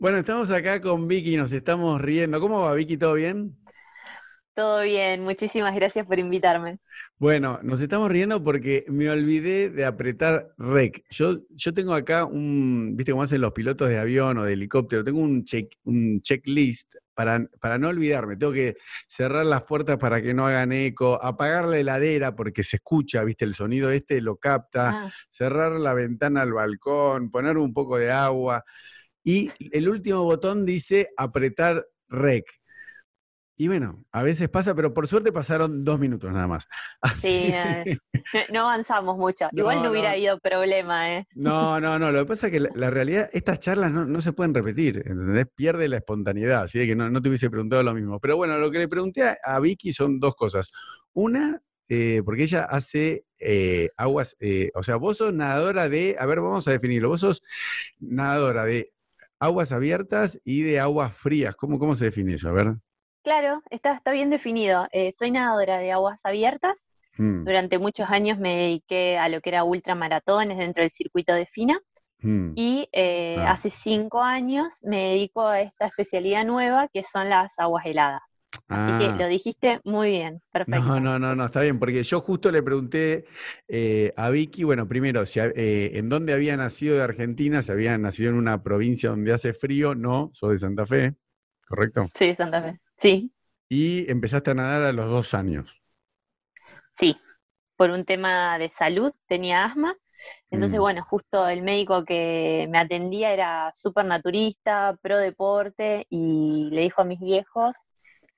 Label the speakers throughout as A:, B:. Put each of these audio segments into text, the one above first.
A: Bueno, estamos acá con Vicky, nos estamos riendo. ¿Cómo va, Vicky? ¿Todo bien?
B: Todo bien, muchísimas gracias por invitarme.
A: Bueno, nos estamos riendo porque me olvidé de apretar rec. Yo, yo tengo acá un, viste cómo hacen los pilotos de avión o de helicóptero, tengo un, check, un checklist para, para no olvidarme. Tengo que cerrar las puertas para que no hagan eco, apagar la heladera porque se escucha, viste, el sonido este lo capta,
B: Ah,
A: cerrar la ventana al balcón, poner un poco de agua. Y el último botón dice apretar rec. Y bueno, a veces pasa, pero por suerte pasaron dos minutos nada más.
B: Sí,
A: Así-
B: no, no avanzamos mucho.
A: No,
B: Igual no hubiera
A: no.
B: habido problema, ¿eh?
A: No, no, no. Lo que pasa es que la, la realidad, estas charlas no, no se pueden repetir, ¿entendés? Pierde la espontaneidad, así que no, no te hubiese preguntado lo mismo. Pero bueno, lo que le pregunté a, a Vicky son dos cosas. Una, eh, porque ella hace eh, aguas, eh, o sea, vos sos nadadora de, a ver, vamos a definirlo, vos sos nadadora de aguas abiertas y de aguas frías. ¿Cómo, cómo se define eso? A ver.
B: Claro, está, está bien definido. Eh, soy nadadora de aguas abiertas.
A: Mm,
B: Durante muchos años me dediqué a lo que era ultramaratones dentro del circuito de FINA.
A: mm.
B: Y eh,
A: Ah.
B: hace cinco años me dedico a esta especialidad nueva que son las aguas heladas. Así
A: Ah.
B: que lo dijiste muy bien, perfecto.
A: No, no, no, no, está bien, porque yo justo le pregunté eh, a Vicky, bueno, primero, si, eh, en dónde había nacido de Argentina, si había nacido en una provincia donde hace frío, no, soy de Santa Fe, ¿correcto?
B: Sí, Santa Fe. Sí,
A: Y empezaste a nadar a los dos años.
B: sí. Por un tema de salud tenía asma. Entonces,
A: Mm.
B: bueno, justo el médico que me atendía era súper naturista, pro deporte, y le dijo a mis viejos,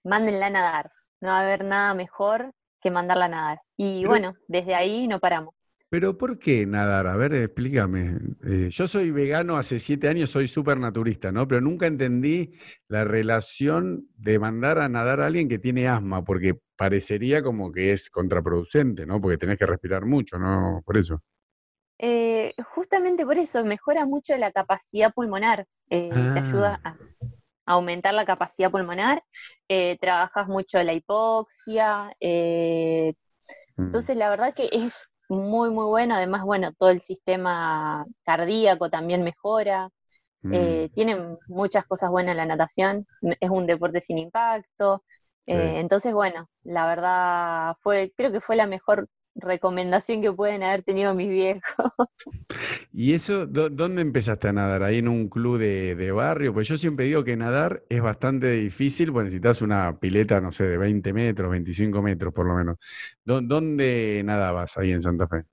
B: mándenla a nadar. No va a haber nada mejor que mandarla a nadar. Y
A: Pero-
B: bueno, desde ahí no paramos.
A: Pero ¿por qué nadar? A ver, explícame. Eh, yo soy vegano hace siete años, soy súper naturista, ¿no? Pero nunca entendí la relación de mandar a nadar a alguien que tiene asma, porque parecería como que es contraproducente, ¿no? Porque tenés que respirar mucho, ¿no? Por eso.
B: Eh, justamente por eso mejora mucho la capacidad pulmonar, eh, te ayuda
A: Ah.
B: a aumentar la capacidad pulmonar, eh, trabajas mucho la hipoxia, eh,
A: Mm.
B: entonces la verdad que es muy muy bueno, además bueno, todo el sistema cardíaco también mejora,
A: Mm.
B: eh, tiene muchas cosas buenas la natación, es un deporte sin impacto,
A: Sí.
B: entonces bueno, la verdad fue, creo que fue la mejor recomendación que pueden haber tenido mis viejos.
A: ¿Y eso, dó- dónde empezaste a nadar? ¿Ahí en un club de, de barrio? Pues yo siempre digo que nadar es bastante difícil, pues necesitas una pileta, no sé, de 20 metros, 25 metros por lo menos. ¿Dó- ¿Dónde nadabas ahí en Santa Fe?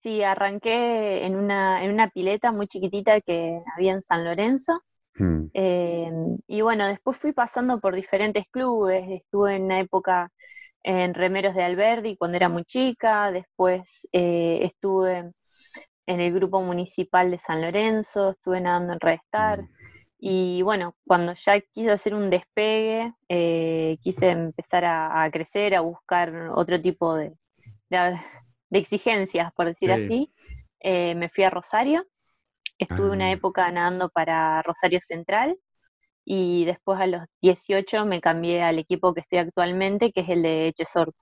B: Sí, arranqué en una, en una pileta muy chiquitita que había en San Lorenzo.
A: Mm,
B: eh, y bueno, después fui pasando por diferentes clubes. Estuve en una época en Remeros de Alberdi cuando era muy chica. Después eh, estuve en el grupo municipal de San Lorenzo. Estuve nadando en Red Star.
A: mm.
B: Y bueno, cuando ya quise hacer un despegue, eh, quise empezar a, a crecer, a buscar otro tipo de, de- de exigencias, por decir
A: Sí.
B: así, eh, me fui a Rosario. Estuve una
A: Ah.
B: época nadando para Rosario Central y después a los 18 me cambié al equipo que estoy actualmente, que es el de Chesor.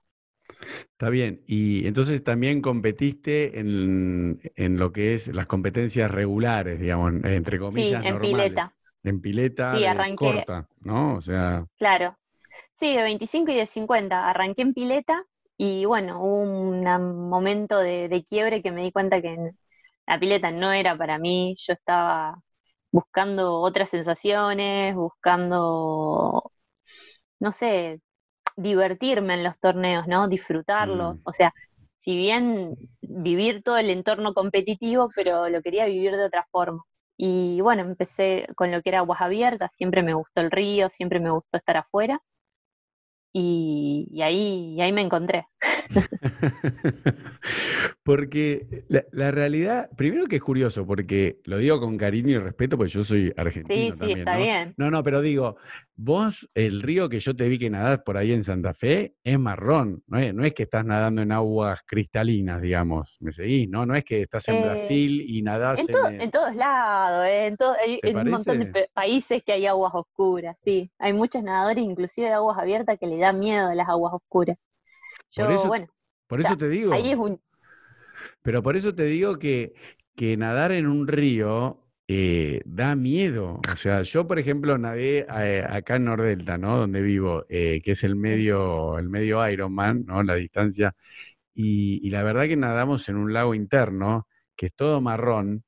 A: Está bien. Y entonces también competiste en, en lo que es las competencias regulares, digamos, en- entre
B: Sí,
A: comillas,
B: en
A: normales.
B: pileta,
A: En pileta
B: Sí, arranqué-
A: corta, ¿no? O sea,
B: claro. Sí, de 25 y de 50. Arranqué en pileta y bueno, hubo un momento de, de quiebre que me di cuenta que la pileta no era para mí. Yo estaba buscando otras sensaciones, buscando, no sé, divertirme en los torneos, ¿no? Disfrutarlos.
A: Mm.
B: O sea, si bien vivir todo el entorno competitivo, pero lo quería vivir de otra forma. Y bueno, empecé con lo que era aguas abiertas, siempre me gustó el río, siempre me gustó estar afuera. Y, y ahí, y ahí me encontré.
A: Porque la, la realidad, primero que es curioso, porque lo digo con cariño y respeto, porque yo soy
B: Sí,
A: argentino
B: sí,
A: también,
B: está
A: ¿no?
B: bien.
A: No, no, pero digo, vos, el río que yo te vi que nadás por ahí en Santa Fe es marrón, no es, no es que estás nadando en aguas cristalinas, digamos, ¿me seguís? No, no es que estás en
B: Eh,
A: Brasil y nadás
B: En,
A: en...
B: to-
A: el-
B: en todos lados, eh, en, to- hay-
A: ¿Te
B: en un montón de países que hay aguas oscuras, sí. Hay muchos nadadores, inclusive de aguas abiertas, que le da miedo a las aguas oscuras. Yo,
A: Por eso-
B: bueno,
A: Por te digo,
B: ahí es un...
A: pero por eso te digo que, que nadar en un río eh, da miedo. O sea, yo, por ejemplo, nadé eh, acá en Nordelta, ¿no? Donde vivo, eh, que es el medio, el medio Ironman, ¿no? La distancia. Y, y la verdad que nadamos en un lago interno, que es todo marrón,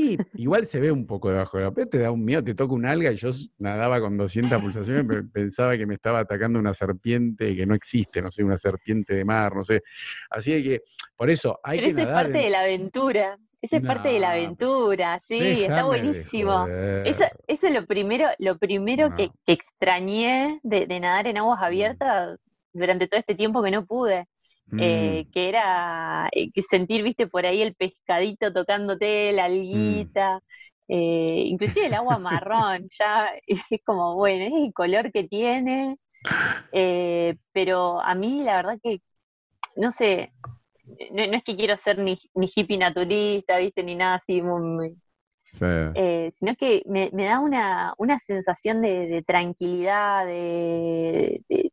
A: y igual se ve un poco debajo de la piel, te da un miedo, te toca un alga y yo nadaba con 200 pulsaciones, pensaba que me estaba atacando una serpiente que no existe, no sé, una serpiente de mar, no sé. Así que, por eso hay
B: Pero
A: que
B: esa es parte de la aventura. Esa es parte de la aventura, sí, está buenísimo. Eso, eso es lo primero, lo primero que, extrañé de, de nadar en aguas abiertas durante todo este tiempo que no pude. Eh,
A: Mm,
B: que era eh, que sentir, viste, por ahí el pescadito tocándote, la alguita, eh, inclusive el agua marrón, ya es como, bueno, es el color que tiene, pero a mí la verdad que, no sé, no, no es que quiero ser ni, ni hippie naturista, viste, ni nada así, muy- muy-
A: sí.
B: sino que me, me da una, una sensación de, de tranquilidad, de, de-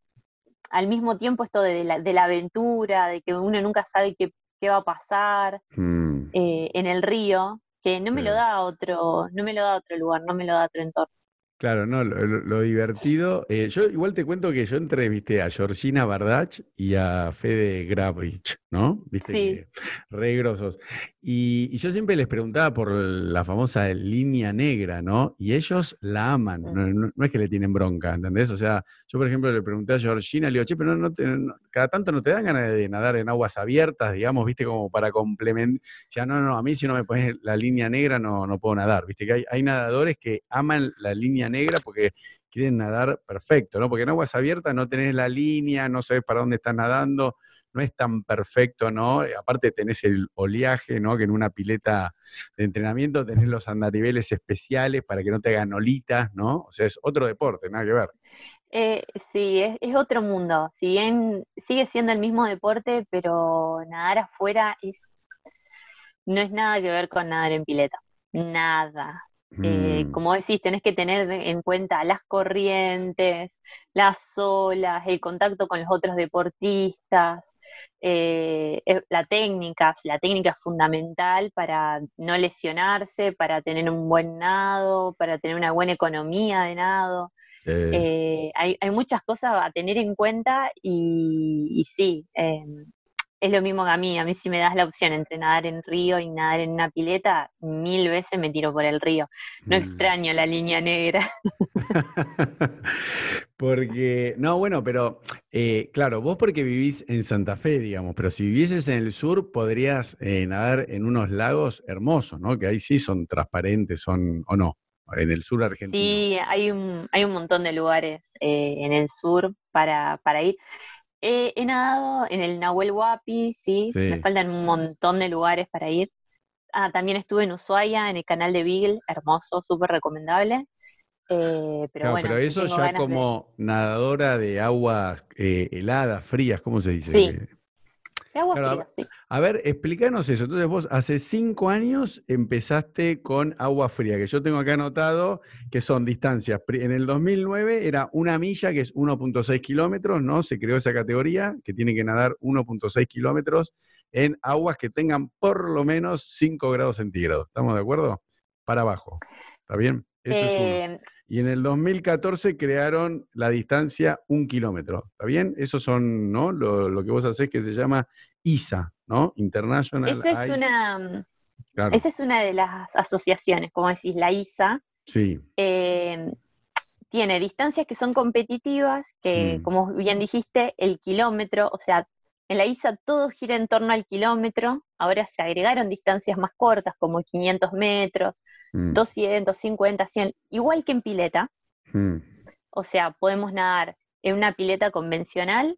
B: al mismo tiempo esto de la, de la aventura, de que uno nunca sabe qué, qué va a pasar
A: Mm.
B: eh, en el río, que no me lo da otro, no me lo da otro lugar, no me lo da otro entorno.
A: Claro, no, lo, lo- lo divertido. eh, yo igual te cuento que yo entrevisté a Georgina Bardach y a Fede Gravich, ¿no? Viste
B: Sí.
A: que re grosos. Y, y yo siempre les preguntaba por la famosa línea negra, ¿no? Y ellos la aman, no, no- no es que le tienen bronca, ¿entendés? O sea, yo por ejemplo le pregunté a Georgina, le digo, che, pero no te- no- cada tanto no te dan ganas de nadar en aguas abiertas, digamos, viste, como para complementar. O sea, no, no, a mí si no me pones la línea negra no, no puedo nadar, viste, que hay, hay nadadores que aman la línea negra porque quieren nadar perfecto, ¿no? Porque en aguas abiertas no tenés la línea, no sabes para dónde estás nadando, no es tan perfecto, ¿no? Eh, Aparte tenés el oleaje, ¿no? Que en una pileta de entrenamiento tenés los andariveles especiales para que no te hagan olitas, ¿no? O sea, es otro deporte, nada que ver.
B: Eh, sí, es, es otro mundo. Si bien sigue siendo el mismo deporte, pero nadar afuera es, no es nada que ver con nadar en pileta. Nada. Eh,
A: Mm,
B: como decís, tenés que tener en cuenta las corrientes, las olas, el contacto con los otros deportistas, eh, eh, la técnica, la técnica es fundamental para no lesionarse, para tener un buen nado, para tener una buena economía de nado.
A: eh,
B: hay, hay muchas cosas a tener en cuenta y, y sí, eh, es lo mismo que a mí. A mí si me das la opción entre nadar en río y nadar en una pileta, mil veces me tiro por el río. No
A: mm.
B: extraño la línea negra.
A: Porque, no, bueno, pero eh, claro, vos porque vivís en Santa Fe, digamos, pero si vivieses en el sur podrías eh, nadar en unos lagos hermosos, ¿no? Que ahí sí son transparentes, son, o no, en el sur argentino.
B: Sí, hay un, hay un montón de lugares eh, en el sur para, para ir. Eh, he nadado en el Nahuel Huapi, sí, me faltan un montón de lugares para ir. Ah, también estuve en Ushuaia, en el canal de Beagle, hermoso, súper recomendable. Eh, pero
A: Claro,
B: bueno,
A: pero eso ya
B: de-
A: como nadadora de aguas eh, heladas, frías, ¿cómo se dice?
B: Sí. De agua
A: Claro,
B: fría, sí.
A: A ver, explícanos eso. Entonces vos hace cinco años empezaste con agua fría, que yo tengo acá anotado que son distancias. En el 2009 era una milla, que es 1.6 kilómetros, ¿no? Se creó esa categoría, que tiene que nadar 1.6 kilómetros en aguas que tengan por lo menos 5 grados centígrados. ¿Estamos de acuerdo? Para abajo. ¿Está bien? Eso es uno.
B: Eh,
A: Y en el 2014 crearon la distancia un kilómetro. ¿Está bien? Eso son, ¿no? Lo, lo que vos hacés que se llama ISA, ¿no? International
B: esa es
A: Ice-
B: una,
A: Claro,
B: esa es una de las asociaciones, como decís, la ISA,
A: sí.
B: eh, tiene distancias que son competitivas, que
A: Mm.
B: como bien dijiste, el kilómetro, o sea, en la ISA todo gira en torno al kilómetro, ahora se agregaron distancias más cortas, como 500 metros,
A: Mm,
B: 200, 50, 100, igual que en pileta,
A: mm.
B: o sea, podemos nadar en una pileta convencional,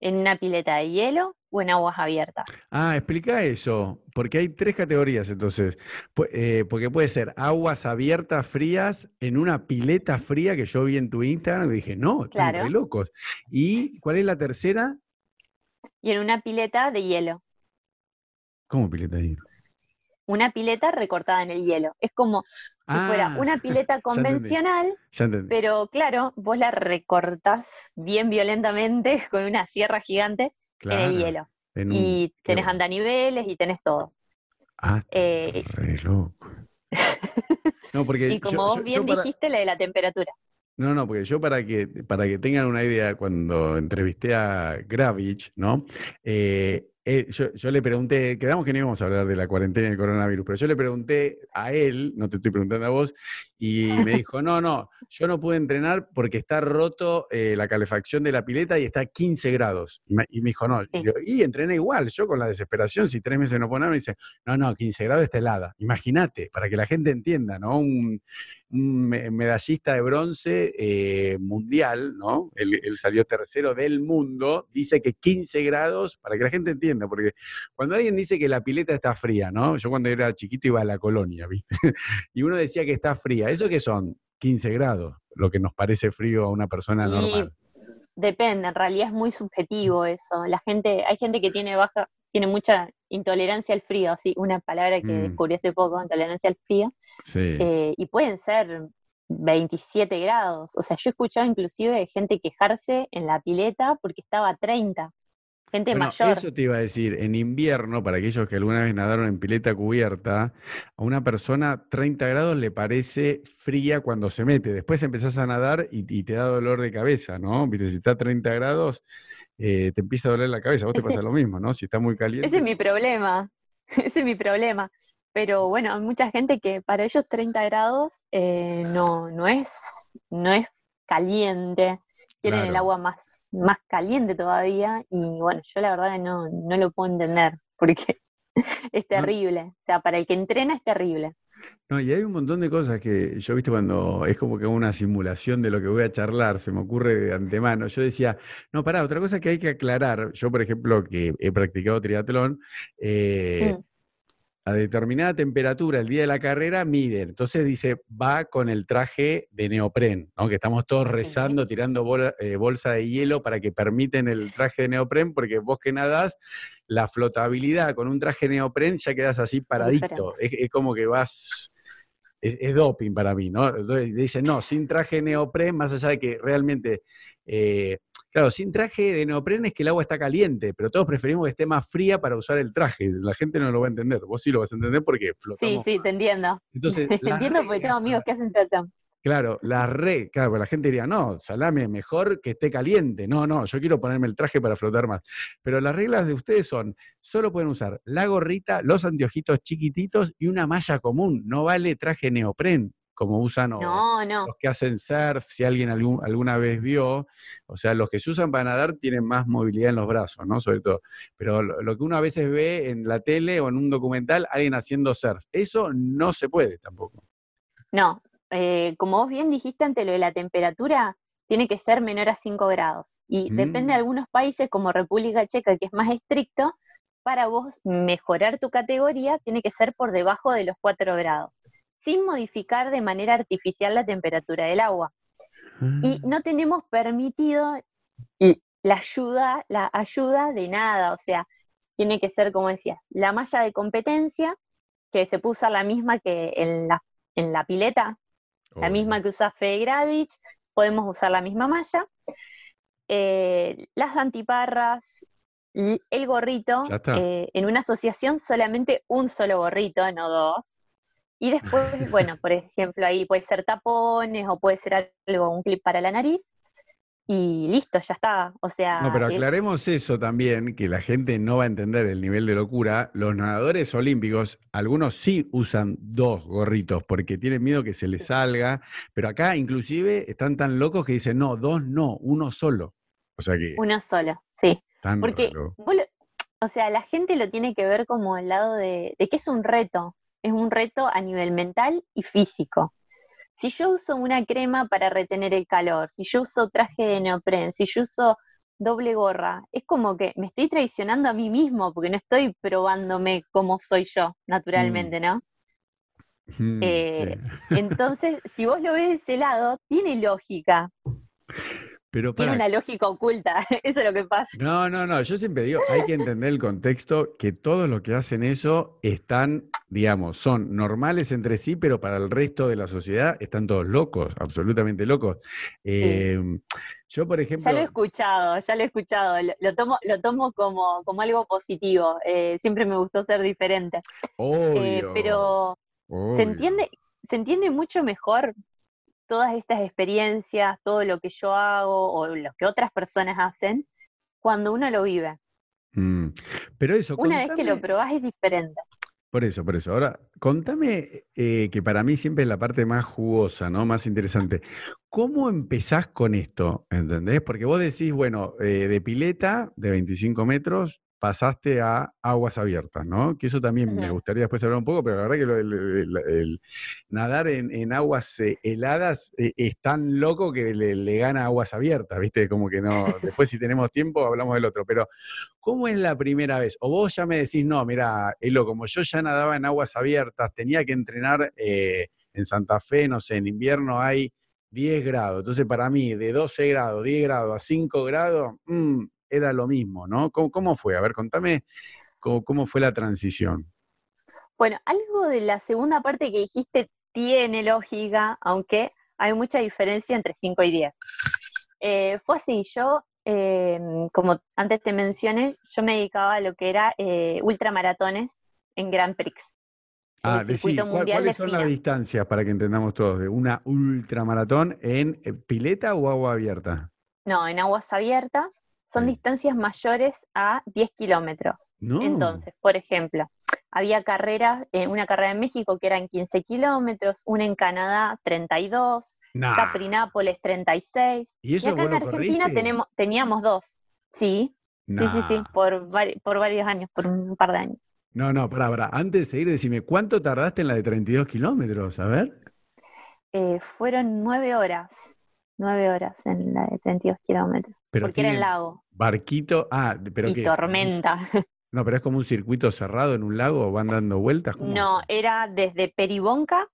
B: en una pileta de hielo o en aguas abiertas.
A: Ah, explica eso, porque hay tres categorías entonces. Eh, porque puede ser aguas abiertas, frías, en una pileta fría que yo vi en tu Instagram y dije, no, están
B: Claro.
A: locos. ¿Y cuál es la tercera?
B: Y en una pileta de hielo.
A: ¿Cómo pileta ahí?
B: Una pileta recortada en el hielo. Es como si fuera
A: Ah,
B: una pileta convencional,
A: Ya entendí.
B: pero claro, vos la recortás bien violentamente con una sierra gigante en el hielo.
A: en un-
B: Y tenés
A: bueno.
B: andaniveles y tenés todo.
A: Ah,
B: eh,
A: re loco.
B: No, porque y como vos bien dijiste, la de la temperatura.
A: No, no, porque yo para que, para que tengan una idea, cuando entrevisté a Gravich, ¿no? Eh, eh, yo, le pregunté, quedamos que no íbamos a hablar de la cuarentena y el coronavirus, pero yo le pregunté a él, no te estoy preguntando a vos, y me dijo, no, no, yo no pude entrenar porque está roto eh, la calefacción de la pileta y está a 15 grados. Y me, dijo, no, y, entrené igual, yo con la desesperación, si tres meses no nada, me dice, no, no, 15 grados está helada. Imagínate, para que la gente entienda, ¿no? Un, medallista de bronce eh, mundial, ¿no? Él, él, salió tercero del mundo, dice que 15 grados, para que la gente entienda, porque cuando alguien dice que la pileta está fría, ¿no? Yo cuando era chiquito iba a la colonia, ¿viste? y uno decía que está fría ¿Eso que son? 15 grados, lo que nos parece frío a una persona normal.
B: Depende, en realidad es muy subjetivo eso. La gente, hay gente que tiene baja, tiene mucha intolerancia al frío, así, una palabra que mm. descubrí hace poco, intolerancia al frío. Eh, y pueden ser 27 grados. O sea, yo he escuchado inclusive de gente quejarse en la pileta porque estaba a 30. Gente mayor.
A: Eso te iba a decir, en invierno, para aquellos que alguna vez nadaron en pileta cubierta, a una persona 30 grados le parece fría cuando se mete. Después empezás a nadar y, te da dolor de cabeza, ¿no? Si está a 30 grados, eh, te empieza a doler la cabeza. Vos te pasa lo mismo, ¿no? Si está muy caliente.
B: Ese es mi problema. Ese es mi problema. Pero bueno, hay mucha gente que para ellos 30 grados eh, no, no, es, no es caliente quieren el agua más, más caliente todavía y bueno, yo la verdad no, no lo puedo entender porque es terrible, o sea, para el que entrena es terrible.
A: No, y hay un montón de cosas que yo, viste, cuando es como que una simulación de lo que voy a charlar, se me ocurre de antemano. Yo decía, no, pará, otra cosa que hay que aclarar. Yo, por ejemplo, que he practicado triatlón, eh, mm a determinada temperatura el día de la carrera miden. Entonces dice, va con el traje de neopren, aunque estamos todos rezando, tirando eh, bolsa de hielo para que permiten el traje de neopren, porque vos que nadás, la flotabilidad con un traje de neopren ya quedas así paradito. Es, como que vas... Es, doping para mí, ¿no? Entonces dicen, no, sin traje neopren, más allá de que realmente eh, Claro, sin traje de neopreno es que el agua está caliente, pero todos preferimos que esté más fría para usar el traje. La gente no lo va a entender. Vos sí lo vas a entender porque flotamos.
B: Sí, sí, te entiendo. Entonces, te entiendo porque tengo amigos que hacen tratón.
A: Claro, la re, claro, la gente diría, no, salame, mejor que esté caliente. No, no, yo quiero ponerme el traje para flotar más. Pero las reglas de ustedes son, solo pueden usar la gorrita, los anteojitos chiquititos y una malla común. No vale traje neopren como usan los que hacen surf, si alguien alguna vez vio, o sea, los que se usan para nadar tienen más movilidad en los brazos, ¿no? Sobre todo. Pero lo, que uno a veces ve en la tele o en un documental, alguien haciendo surf, eso no se puede tampoco.
B: No, eh, como vos bien dijiste ante lo de la temperatura, tiene que ser menor a 5 grados. Y depende de mm. algunos países, como República Checa, que es más estricto, para vos mejorar tu categoría tiene que ser por debajo de los 4 grados sin modificar de manera artificial la temperatura del agua. Y ah. no tenemos permitido la ayuda, la ayuda de nada, o sea, tiene que ser, como decía, la malla de competencia, que se puede usar la misma que en la, en la pileta, la misma que usa Fede Gravich, podemos usar la misma malla. Eh, las antiparras, el gorrito, eh, en una asociación solamente un solo gorrito, no dos. Y después, bueno, por ejemplo, ahí puede ser tapones o puede ser algo, un clip para la nariz. Y listo, ya está. O sea.
A: No, pero aclaremos eso también, que la gente no va a entender el nivel de locura. Los nadadores olímpicos, algunos sí usan dos gorritos porque tienen miedo que se les salga. Pero acá, inclusive, están tan locos que dicen, no, dos no, uno solo. O sea que.
B: Uno solo, sí. porque, o sea, la gente lo tiene que ver como el lado de, de que es un reto es un reto a nivel mental y físico. Si yo uso una crema para retener el calor, si yo uso traje de neopren, si yo uso doble gorra, es como que me estoy traicionando a mí mismo porque no estoy probándome como soy yo, naturalmente, mm. ¿no? Mm, eh, entonces, si vos lo ves de ese lado, tiene lógica. Tiene una lógica oculta, eso es lo que pasa.
A: No, no, no, yo siempre digo, hay que entender el contexto, que todos los que hacen eso están, digamos, son normales entre sí, pero para el resto de la sociedad están todos locos, absolutamente locos. Em, yo, por ejemplo...
B: Ya lo he escuchado, ya lo he escuchado, lo, tomo, lo tomo como, como algo positivo, eh, siempre me gustó ser diferente.
A: Obvio.
B: pero se entiende, se entiende mucho mejor todas estas experiencias, todo lo que yo hago o lo que otras personas hacen, cuando uno lo vive.
A: Mm, pero eso.
B: Una vez que lo probás es diferente.
A: Por eso, por eso. Ahora, contame, eh, que para mí siempre es la parte más jugosa, ¿no? Más interesante. ¿Cómo empezás con esto? ¿Entendés? Porque vos decís, bueno, eh, de pileta de 25 metros, pasaste a aguas abiertas, ¿no? Que eso también me gustaría después hablar un poco, pero la verdad que el, nadar en, aguas eh, heladas eh, es tan loco que le, gana aguas abiertas, ¿viste? Como que no, después si tenemos tiempo hablamos del otro, pero ¿cómo es la primera vez? O vos ya me decís, no, mira, Elo, como yo ya nadaba en aguas abiertas, tenía que entrenar eh, en Santa Fe, no sé, en invierno hay 10 grados, entonces para mí de 12 grados, 10 grados a 5 grados, mmm, era lo mismo, ¿no? ¿Cómo, fue? A ver, contame cómo, fue la transición.
B: Bueno, algo de la segunda parte que dijiste tiene lógica, aunque hay mucha diferencia entre 5 y 10. Eh, fue así, yo, em, como antes te mencioné, yo me dedicaba a lo que era eh, ultramaratones en Grand Prix.
A: Ah, ¿cuáles son las distancias para que entendamos todos? ¿De una ultramaratón en eh, pileta o agua abierta?
B: No, en aguas abiertas son distancias mayores a 10 kilómetros. Entonces, por ejemplo, había carreras, eh, una carrera en México que era en 15 kilómetros, una en Canadá 32, Caprinápolis 36. ¿Y, acá en Argentina tenemos, teníamos dos. Sí, sí, sí, sí, por, por varios años, por un par de años.
A: No, no, para, para. Antes de seguir, decime, ¿cuánto tardaste en la de 32 kilómetros? A ver.
B: Eh, fueron nueve horas. Nueve horas en la de 32 kilómetros. porque era el lago.
A: Barquito, ah, pero
B: Y tormenta.
A: No, pero es como un circuito cerrado en un lago, van dando vueltas.
B: No, era desde Peribonca,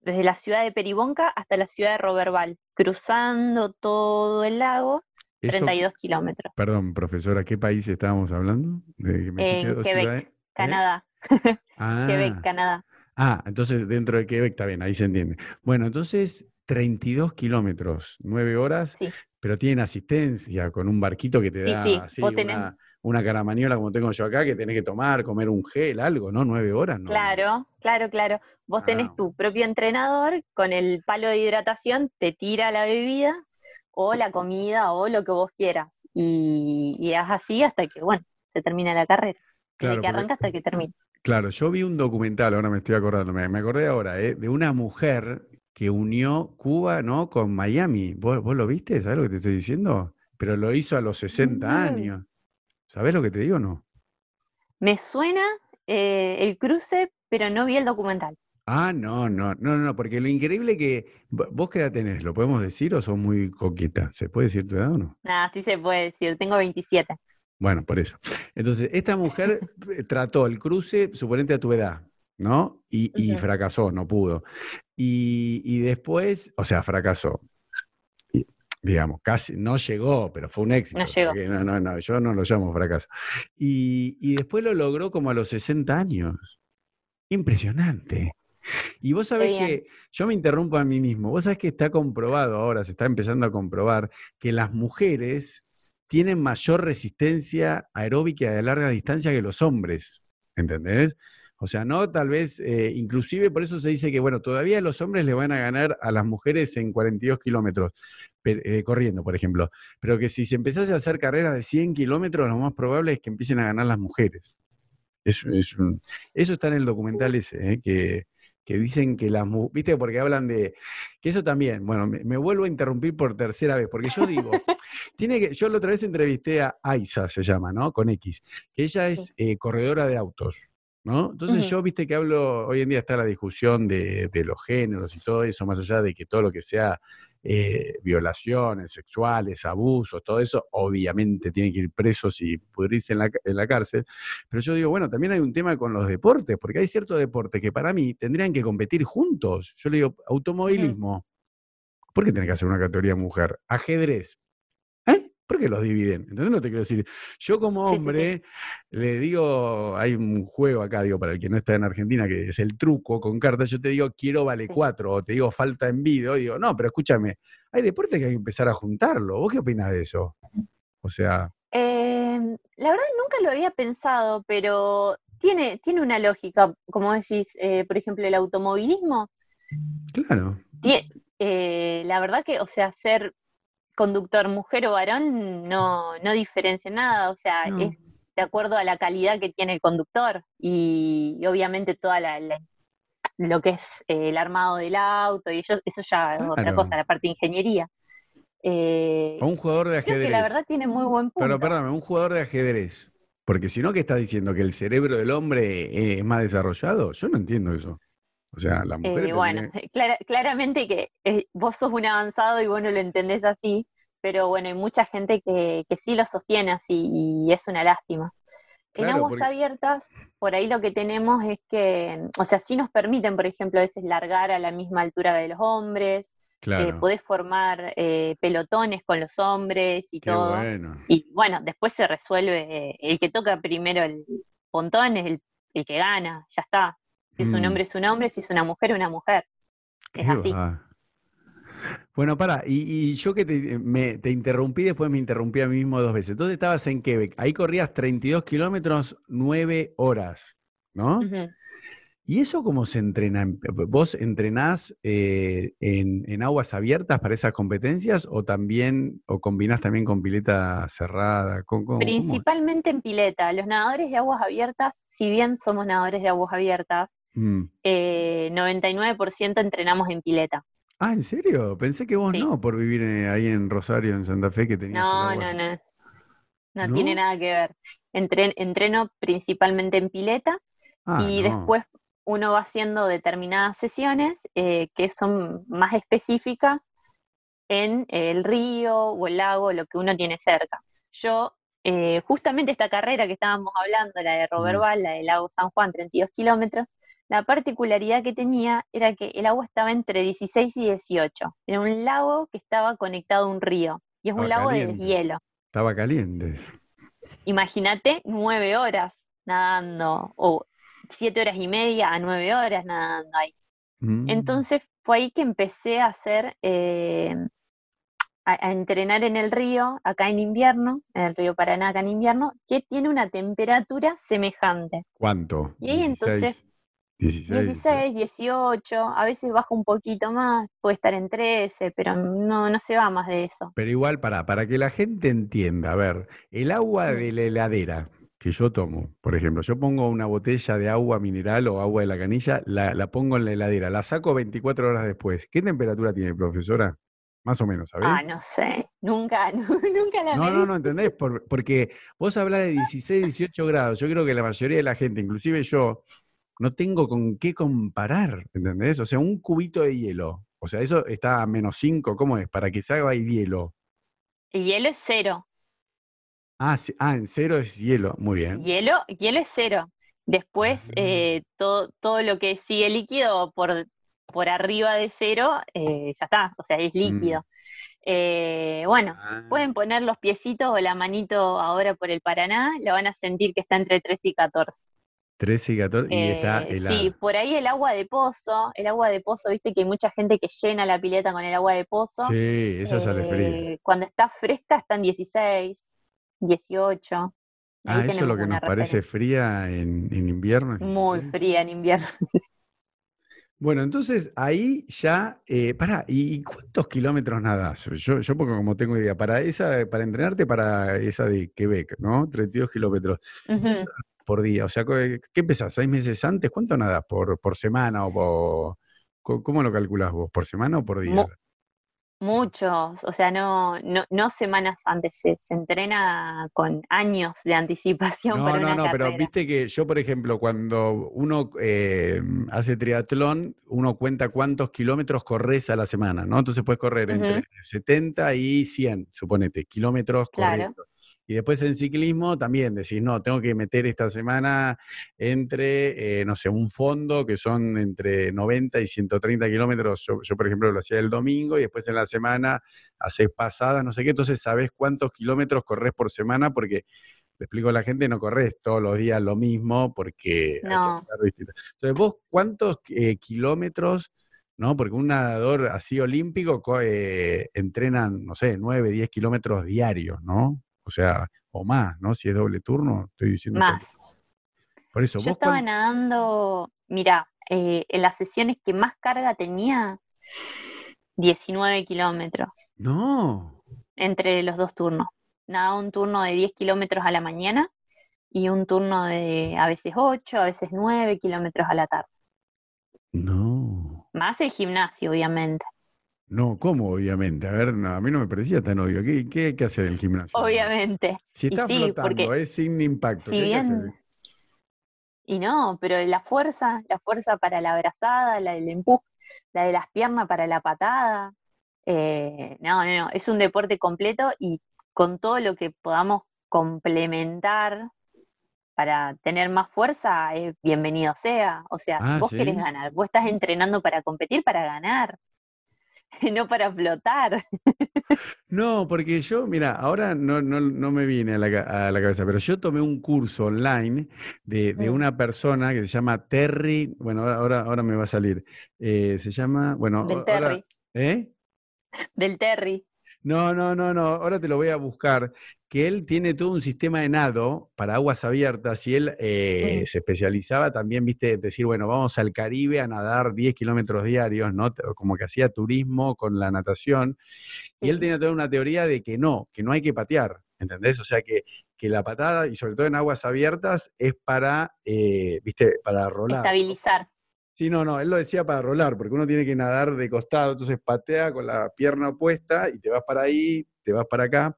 B: desde la ciudad de Peribonca hasta la ciudad de Roberval, cruzando todo el lago, 32 kilómetros.
A: Perdón, profesora, ¿qué país estábamos hablando?
B: en Quebec, ¿Eh? Canadá. Ah. Quebec, Canadá.
A: Ah, entonces dentro de Quebec está bien, ahí se entiende. Bueno, entonces 32 kilómetros, 9 horas, pero tienen asistencia con un barquito que te da así, una, una, caramaniola como tengo yo acá, que tenés que tomar, comer un gel, algo, ¿no? 9 horas, ¿no?
B: Claro, claro, claro. Vos tenés tu propio entrenador con el palo de hidratación, te tira la bebida o la comida o lo que vos quieras. Y, y es así hasta que, bueno, se termina la carrera. Desde que arranca hasta que termina.
A: Claro, yo vi un documental, ahora me estoy acordando, me, me acordé ahora, ¿eh? de una mujer que unió Cuba, ¿no? Con Miami. ¿Vos, lo viste? ¿Sabes lo que te estoy diciendo? Pero lo hizo a los 60 años. ¿Sabés lo que te digo o no?
B: Me suena eh, el cruce, pero no vi el documental.
A: Ah, no, no, no, no, porque lo increíble que vos qué edad tenés, ¿lo podemos decir o sos muy coqueta? ¿Se puede decir tu edad o no?
B: Ah, sí se puede decir, tengo 27.
A: Bueno, por eso. Entonces, esta mujer trató el cruce suponente a tu edad, ¿no? Y, fracasó, no pudo. Y, después, o sea, fracasó. digamos, casi no llegó, pero fue un éxito.
B: No llegó.
A: no, no, no, yo no lo llamo fracaso. Y, después lo logró como a los 60 años. Impresionante. Y vos sabés que, yo me interrumpo a mí mismo, vos sabés que está comprobado ahora, se está empezando a comprobar, que las mujeres tienen mayor resistencia aeróbica de larga distancia que los hombres. ¿Entendés? O sea, no tal vez, eh, inclusive por eso se dice que, bueno, todavía los hombres le van a ganar a las mujeres en 42 kilómetros, eh, corriendo, por ejemplo. Pero que si se empezase a hacer carreras de 100 kilómetros, lo más probable es que empiecen a ganar las mujeres. eso está en el documental ese, eh, que, dicen que las mujeres, viste, porque hablan de, que eso también, bueno, me, vuelvo a interrumpir por tercera vez, porque yo digo, tiene que, yo la otra vez entrevisté a Aiza, se llama, ¿no? Con X, que ella es corredora de autos. ¿No? Entonces yo, viste que hablo, hoy en día está la discusión de, los géneros y todo eso, más allá de que todo lo que sea eh, violaciones sexuales, abusos, todo eso, obviamente tienen que ir presos y pudrirse en la, en la cárcel. Pero yo digo, bueno, también hay un tema con los deportes, porque hay ciertos deportes que para mí tendrían que competir juntos. Yo le digo, automovilismo. ¿Por qué tiene que hacer una categoría mujer? Ajedrez. ¿Por qué los dividen? ¿Entendés lo que te quiero decir? Yo como hombre le digo, hay un juego acá, digo, para el que no está en Argentina, que es el truco con cartas, yo te digo, quiero vale cuatro, o te digo, falta en video, y digo, no, pero escúchame, hay deportes que hay que empezar a juntarlo. ¿Vos qué opinas de eso? O sea...
B: Em, la verdad nunca lo había pensado, pero tiene, tiene una lógica, como decís, eh, por ejemplo, el automovilismo.
A: Claro.
B: Eh, la verdad que, o sea, ser conductor mujer o varón no, no diferencia nada, o sea, es de acuerdo a la calidad que tiene el conductor y, obviamente toda la, lo que es eh, el armado del auto y eso, eso ya es otra cosa, la parte de ingeniería.
A: Eh, un jugador de ajedrez.
B: que la verdad tiene muy buen punto.
A: Pero perdóname, un jugador de ajedrez. Porque si no, ¿qué estás diciendo? ¿Que el cerebro del hombre es más desarrollado? Yo no entiendo eso. O sea, la mujer.
B: Eh, bueno, claramente que vos sos un avanzado y vos no lo entendés así, pero bueno, hay mucha gente que, que sí lo sostiene así y es una lástima. en aguas abiertas, por ahí lo que tenemos es que, o sea, sí nos permiten, por ejemplo, a veces largar a la misma altura de los hombres, eh, podés formar eh, pelotones con los hombres y todo. Y bueno, después se resuelve, eh, el que toca primero el pontón es el, que gana, ya está. Si es un mm. hombre es un hombre, si es una mujer una mujer. es así.
A: Bueno, para, y, yo que te, me, te, interrumpí, después me interrumpí a mí mismo dos veces. Entonces estabas en Quebec, ahí corrías 32 kilómetros, 9 horas, ¿no? ¿Y eso cómo se entrena? ¿Vos entrenás eh, en, aguas abiertas para esas competencias o también, o combinás también con pileta cerrada?
B: Principalmente en pileta. Los nadadores de aguas abiertas, si bien somos nadadores de aguas abiertas, 99% mm. eh, entrenamos en pileta.
A: Ah, ¿en serio? Pensé que vos no, por vivir ahí en Rosario, en Santa Fe, que tenías.
B: No, no, no, no. tiene nada que ver. entreno principalmente en pileta ah, y después uno va haciendo determinadas sesiones eh, que son más específicas en el río o el lago, lo que uno tiene cerca. Yo, eh, justamente esta carrera que estábamos hablando, la de Robert mm. la del lago San Juan, 32 kilómetros, la particularidad que tenía era que el agua estaba entre 16 y 18. Era un lago que estaba conectado a un río. Y es un lago de hielo.
A: Estaba caliente.
B: Imagínate nueve horas nadando, o siete horas y media a nueve horas nadando ahí. Mm. Entonces fue ahí que empecé a hacer, eh, a, entrenar en el río, acá en invierno, en el río Paraná, acá en invierno, que tiene una temperatura semejante.
A: ¿Cuánto?
B: Y ahí entonces 16, 18, a veces baja un poquito más, puede estar en 13, pero no, no se va más de eso.
A: Pero igual, para, para que la gente entienda, a ver, el agua de la heladera que yo tomo, por ejemplo, yo pongo una botella de agua mineral o agua de la canilla, la, pongo en la heladera, la saco 24 horas después. ¿Qué temperatura tiene, profesora? Más o menos, ¿sabés?
B: Ah, no sé, nunca, nunca la
A: No, no, no, ¿entendés? porque vos hablas de 16, 18 grados. Yo creo que la mayoría de la gente, inclusive yo, no tengo con qué comparar, ¿entendés? O sea, un cubito de hielo, o sea, eso está a menos 5, ¿cómo es? Para que se haga ahí hielo.
B: El hielo es cero.
A: Ah, ah, en cero es hielo, muy bien.
B: Hielo, hielo es cero. Después, ah. eh, todo, todo lo que sigue líquido por, por arriba de cero, eh, ya está, o sea, es líquido. Mm. Eh, bueno, pueden ah. poner los piecitos o la manito ahora por el Paraná, lo van a sentir que está entre 13 y 14.
A: 13 y 14 y está eh, helada.
B: Sí, por ahí el agua de pozo, el agua de pozo, viste que hay mucha gente que llena la pileta con el agua de pozo.
A: Sí, esa sale fría.
B: Eh, cuando está fresca están 16, 18.
A: ah, eso es lo que nos parece fría en, invierno.
B: Muy fría en invierno.
A: Bueno, entonces ahí ya, eh, pará, ¿y cuántos kilómetros nadas? Yo, yo porque como tengo idea, para esa, para entrenarte para esa de Quebec, ¿no? 32 kilómetros por día. O sea, ¿qué empezás? ¿Seis meses antes? ¿Cuánto nadas? ¿Por, por semana o por, ¿Cómo lo calculás vos? ¿Por semana o por día?
B: Muchos, o sea, no, no, no semanas antes, se, entrena con años de anticipación.
A: No, no, no, pero viste que yo, por ejemplo, cuando uno eh, hace triatlón, uno cuenta cuántos kilómetros corres a la semana, ¿no? Entonces puedes correr entre 70 y 100, suponete, kilómetros claro. Y después en ciclismo también decís, no, tengo que meter esta semana entre, eh, no sé, un fondo que son entre 90 y 130 kilómetros. Yo, por ejemplo, lo hacía el domingo y después en la semana haces pasadas, no sé qué. Entonces sabes cuántos kilómetros corres por semana porque, le explico a la gente, no corres todos los días lo mismo porque...
B: No.
A: Entonces, vos, ¿cuántos eh, kilómetros... ¿no? Porque un nadador así olímpico eh, entrenan, no sé, 9, 10 kilómetros diarios, ¿no? O sea, o más, ¿no? Si es doble turno, estoy diciendo.
B: Más.
A: Por eso,
B: Yo
A: vos
B: estaba nadando, mira, eh, en las sesiones que más carga tenía, 19 kilómetros
A: No.
B: entre los dos turnos. Nadaba un turno de 10 kilómetros a la mañana y un turno de a veces 8, a veces 9 kilómetros a la tarde.
A: No.
B: Más el gimnasio, obviamente.
A: No, ¿cómo? Obviamente. A ver, no, a mí no me parecía tan obvio. ¿Qué, qué hay que hacer en el gimnasio?
B: Obviamente.
A: Si está
B: sí,
A: flotando,
B: porque
A: es sin impacto.
B: si
A: ¿qué hay que hacer?
B: bien, y no, pero la fuerza, la fuerza para la abrazada, la del empuje, la de las piernas para la patada. eh, no, no, no, es un deporte completo y con todo lo que podamos complementar para tener más fuerza, eh, bienvenido sea. O sea, si
A: Ah,
B: vos querés ganar, vos estás entrenando para competir, para ganar, no para flotar.
A: No, porque yo, mira, ahora no, no, no me viene a la, a la cabeza, pero yo tomé un curso online de, de
B: Mm.
A: una persona que se llama Terry, bueno, ahora, ahora, ahora me va a salir, eh, se llama, bueno,
B: Del
A: ahora,
B: Terry,
A: ¿eh?
B: del Terry.
A: No, no, no, no, ahora te lo voy a buscar, que él tiene todo un sistema de nado para aguas abiertas y él eh, se especializaba también, viste, decir, bueno, vamos al Caribe a nadar 10 kilómetros diarios, ¿no? Como que hacía turismo con la natación. Y él tenía toda una teoría de que no, que no hay que patear, ¿entendés? O sea, que, que la patada, y sobre todo en aguas abiertas, es para, eh, viste, para rolar.
B: Estabilizar.
A: Sí, no, no, él lo decía para rolar, porque uno tiene que nadar de costado, entonces patea con la pierna opuesta y te vas para ahí, te vas para acá.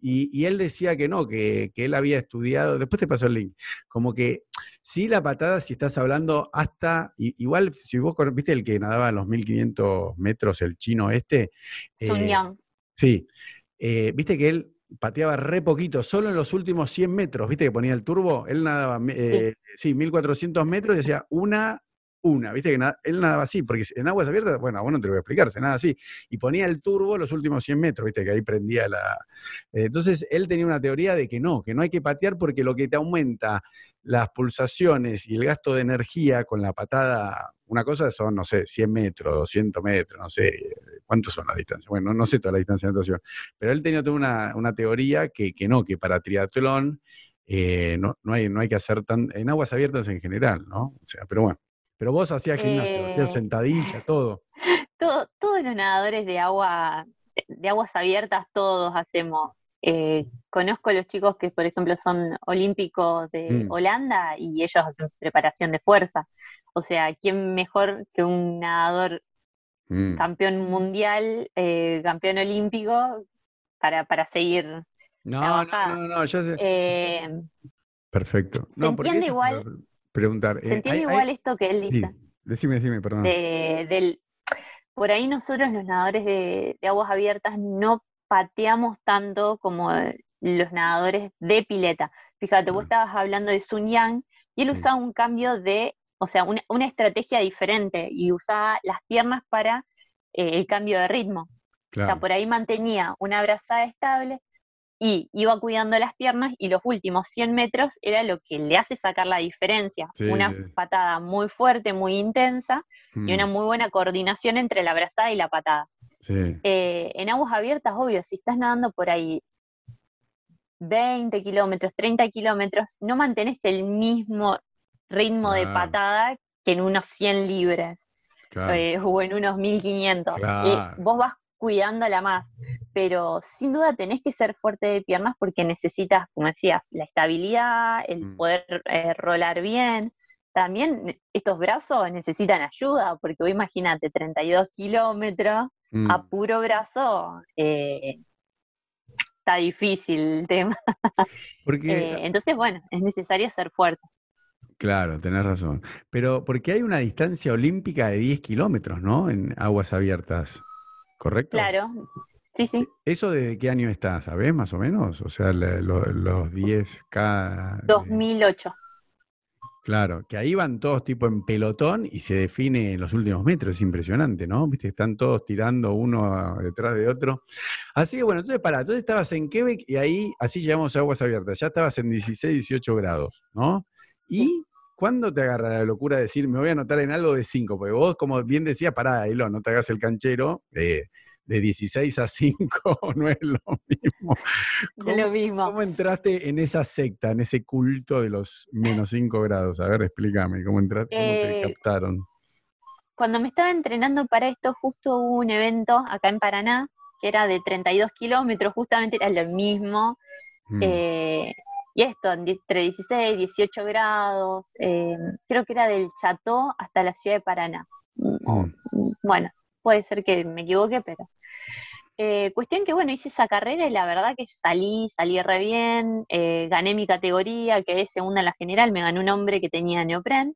A: Y, y él decía que no, que, que él había estudiado, después te pasó el link, como que sí la patada, si estás hablando hasta, igual si vos, viste el que nadaba a los 1500 metros, el chino este, eh,
B: Yang.
A: sí, eh, viste que él pateaba re poquito, solo en los últimos 100 metros, viste que ponía el turbo, él nadaba, eh, sí, 1400 metros y hacía una, una, viste que na- él nadaba así, porque en aguas abiertas, bueno, a vos no te lo voy a explicar, se nada así, y ponía el turbo los últimos 100 metros, viste que ahí prendía la... eh, entonces él tenía una teoría de que no, que no hay que patear porque lo que te aumenta las pulsaciones y el gasto de energía con la patada, una cosa son, no sé, 100 metros, 200 metros, no sé, ¿cuántos son las distancias? Bueno, no sé toda la distancia de natación, pero él tenía toda una, una teoría que, que no, que para triatlón eh, no, no, hay, no hay que hacer tan, en aguas abiertas en general, ¿no? O sea, pero bueno, pero vos hacías gimnasio, hacías
B: Eh,
A: sentadilla, todo.
B: todo- todos los nadadores de agua, de aguas abiertas, todos hacemos. Eh, conozco a los chicos que, por ejemplo, son olímpicos de
A: Mm.
B: Holanda y ellos hacen preparación de fuerza. O sea, ¿quién mejor que un nadador
A: Mm.
B: campeón mundial, eh, campeón olímpico, para, para seguir
A: No, no, no, no, ya sé.
B: Eh,
A: Perfecto.
B: se
A: No, porque
B: entiende igual-
A: Preguntar.
B: se
A: eh,
B: entiende
A: hay- hay-
B: igual esto que él
A: sí,
B: dice.
A: decime, decime, perdón.
B: de- del, por ahí nosotros los nadadores de, de aguas abiertas no pateamos tanto como eh, los nadadores de pileta. Fíjate, vos
A: Claro.
B: estabas hablando de Sun Yang y él
A: Sí.
B: usaba un cambio de, o sea, una, una estrategia diferente y usaba las piernas para eh, el cambio de ritmo. O sea,
A: Claro.
B: por ahí mantenía una abrazada estable y iba cuidando las piernas y los últimos 100 metros era lo que le hace sacar la diferencia.
A: Sí,
B: una
A: sí.
B: patada muy fuerte, muy intensa y una
A: Mm,
B: muy buena coordinación entre la abrazada y la patada.
A: sí.
B: Eh, en aguas abiertas, obvio, si estás nadando por ahí 20 kilómetros, 30 kilómetros, no mantenés el mismo ritmo de patada que en unos 100 libres
A: Claro.
B: eh, o en unos 1500. Eh,
A: Claro.
B: vos vas cuidándola más, pero sin duda tenés que ser fuerte de piernas porque necesitas, como decías, la estabilidad, el
A: Mm.
B: poder eh, rolar bien. También estos brazos necesitan ayuda, porque vos imagínate, 32 kilómetros
A: Mm,
B: a puro brazo, eh, está difícil el tema.
A: Porque,
B: Eh, entonces, bueno, es necesario ser fuerte.
A: claro, tenés razón. Pero porque hay una distancia olímpica de 10 kilómetros, ¿no? En aguas abiertas, ¿correcto?
B: Claro, sí, sí.
A: ¿Eso de qué año está? ¿Sabés más o menos? O sea, le- lo- los 10K. de-
B: 2008.
A: Claro, que ahí van todos tipo en pelotón y se define en los últimos metros, es impresionante, ¿no? Viste, están todos tirando uno detrás de otro. Así que bueno, entonces pará, entonces estabas en Quebec y ahí así llegamos a aguas abiertas, ya estabas en 16, 18 grados, ¿no? ¿Y cuándo te agarra la locura de decir, me voy a anotar en algo de 5? Porque vos, como bien decías, pará, Elo, no te hagas el canchero, eh, de 16 a 5 no es lo mismo.
B: No es lo mismo.
A: ¿Cómo entraste en esa secta, en ese culto de los menos 5 grados? A ver, explícame, ¿cómo entraste? ¿Cómo te
B: Eh,
A: captaron?
B: Cuando me estaba entrenando para esto, justo hubo un evento acá en Paraná, que era de 32 kilómetros, justamente era lo mismo.
A: Mm.
B: eh, y esto, entre 16 y 18 grados, eh, creo que era del Chateau hasta la ciudad de Paraná. Mm, o-
A: Mm.
B: Bueno, puede ser que me equivoque, pero... eh, cuestión que, bueno, hice esa carrera y la verdad que salí, salí re bien, eh, gané mi categoría, que es segunda en la general, me ganó un hombre que tenía neopren,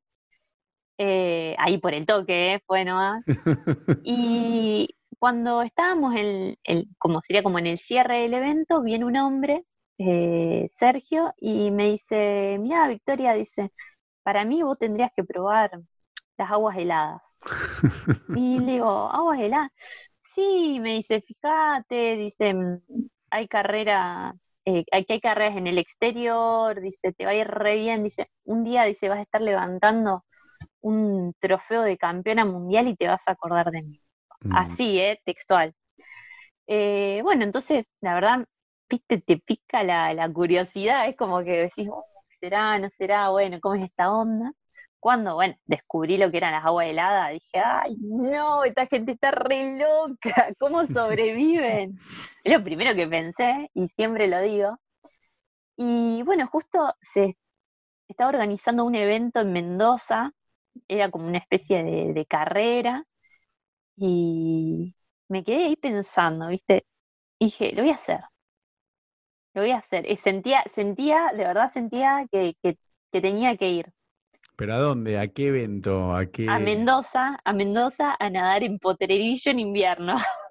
B: eh, ahí por el toque, ¿eh? fue nomás. Y cuando estábamos en el, como sería como en el cierre del evento, viene un hombre, eh, Sergio, y me dice, mira, Victoria, dice, para mí vos tendrías que probar las aguas heladas. Y le digo, aguas heladas. Sí, me dice, fíjate, dice, "mm, hay carreras, eh, hay, que hay carreras en el exterior, dice, te va a ir re bien, dice, un día, dice, vas a estar levantando un trofeo de campeona mundial y te vas a acordar de mí.
A: Mm.
B: Así, ¿eh? Textual. Eh, bueno, entonces, la verdad, viste, te pica la, la curiosidad, es como que decís, "Oh, ¿será, no será? Bueno, ¿cómo es esta onda? Cuando, bueno, descubrí lo que eran las aguas heladas, dije, ay, no, esta gente está re loca, ¿cómo sobreviven? Es lo primero que pensé, y siempre lo digo. Y bueno, justo se estaba organizando un evento en Mendoza, era como una especie de, de carrera, y me quedé ahí pensando, ¿viste? Dije, lo voy a hacer, lo voy a hacer. Y sentía, sentía, de verdad sentía que, que- que tenía que ir
A: ¿Pero a dónde? ¿A qué evento? ¿A qué?
B: a Mendoza, a Mendoza a nadar en potrerillo en invierno.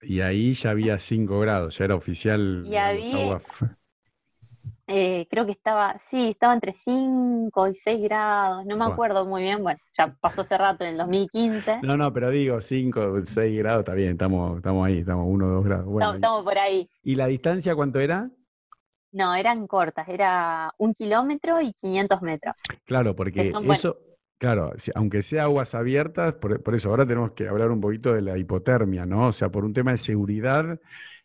A: Y ahí ya había 5 grados, ya era oficial
B: Y había-
A: agua
B: Eh, creo que estaba, sí, estaba entre 5 y 6 grados, no me acuerdo muy bien, bueno, ya pasó hace rato, en el 2015.
A: No, no, pero digo 5, 6 grados, está bien, estamos, estamos ahí, estamos 1 o 2 grados. Bueno,
B: Estamos, estamos por ahí.
A: ¿y la distancia cuánto era?
B: No, eran cortas, era un kilómetro y 500 metros.
A: Claro, porque
B: son, bueno.
A: eso, claro, aunque sea aguas abiertas, por, por eso ahora tenemos que hablar un poquito de la hipotermia, ¿no? O sea, por un tema de seguridad,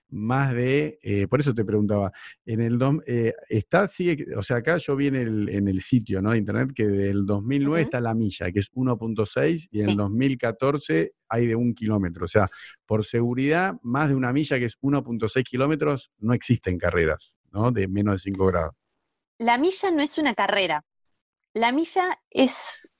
A: más de, eh, por eso te preguntaba, en el, dom- eh, está, sigue, o sea, acá yo vi en el, en el sitio, ¿no? De internet que del 2009
B: Ujú.
A: está la milla, que es 1.6, y en el
B: Sí.
A: 2014 hay de un kilómetro. O sea, por seguridad, más de una milla, que es 1.6 kilómetros, no existen carreras, ¿no? De menos de 5 grados.
B: La milla no es una carrera, la milla es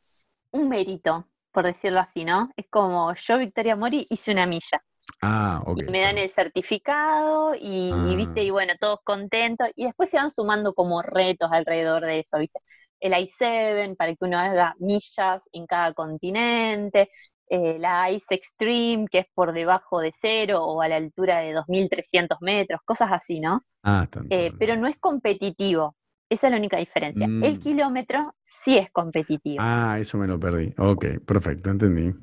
B: un mérito, por decirlo así, ¿no? Es como yo, Victoria Mori, hice una milla.
A: Ah, ok.
B: y me dan el certificado y, y, viste,
A: Ah.
B: y bueno, todos contentos. Y después se van sumando como retos alrededor de eso, ¿viste? El I-7 para que uno haga millas en cada continente, eh, la Ice Extreme, que es por debajo de cero o a la altura de 2.300 metros, cosas así, ¿no?
A: Ah, están
B: Eh, pero no es competitivo. Esa es la única diferencia. El
A: Mm.
B: kilómetro sí es competitivo.
A: Ah, eso me lo perdí. Ok, perfecto, entendí.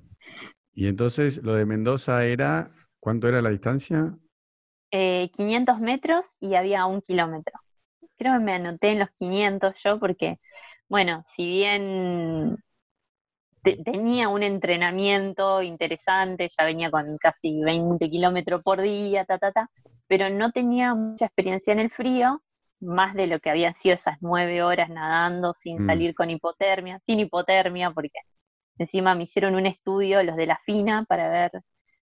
A: Y entonces lo de Mendoza era, ¿cuánto era la distancia?
B: eh, 500 metros y había un kilómetro. Creo que me anoté en los 500 yo porque, bueno, si bien te- tenía un entrenamiento interesante, ya venía con casi 20 kilómetros por día, ta, ta, ta, pero no tenía mucha experiencia en el frío, más de lo que habían sido esas nueve horas nadando sin
A: Mm.
B: salir con hipotermia, sin hipotermia, porque encima me hicieron un estudio, los de la FINA, para ver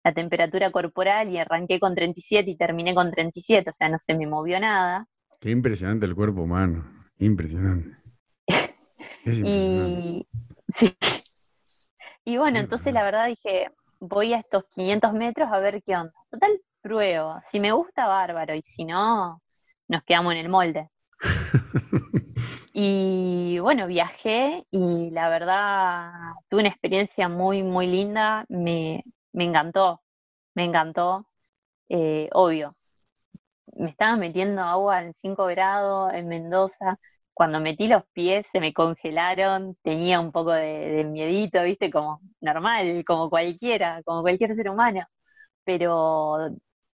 B: la temperatura corporal y arranqué con 37 y terminé con 37, o sea, no se me movió nada.
A: Qué impresionante el cuerpo humano. Impresionante. Es impresionante.
B: Y sí. Y bueno, entonces la verdad dije, voy a estos 500 metros a ver qué onda. Total, pruebo. Si me gusta, bárbaro. Y si no, nos quedamos en el molde. Y bueno, viajé y la verdad tuve una experiencia muy, muy linda. Me, me encantó, me encantó. Eh, obvio, me estaba metiendo agua en 5 grados en Mendoza. Cuando metí los pies se me congelaron, tenía un poco de, de miedito, viste, como normal, como cualquiera, como cualquier ser humano. Pero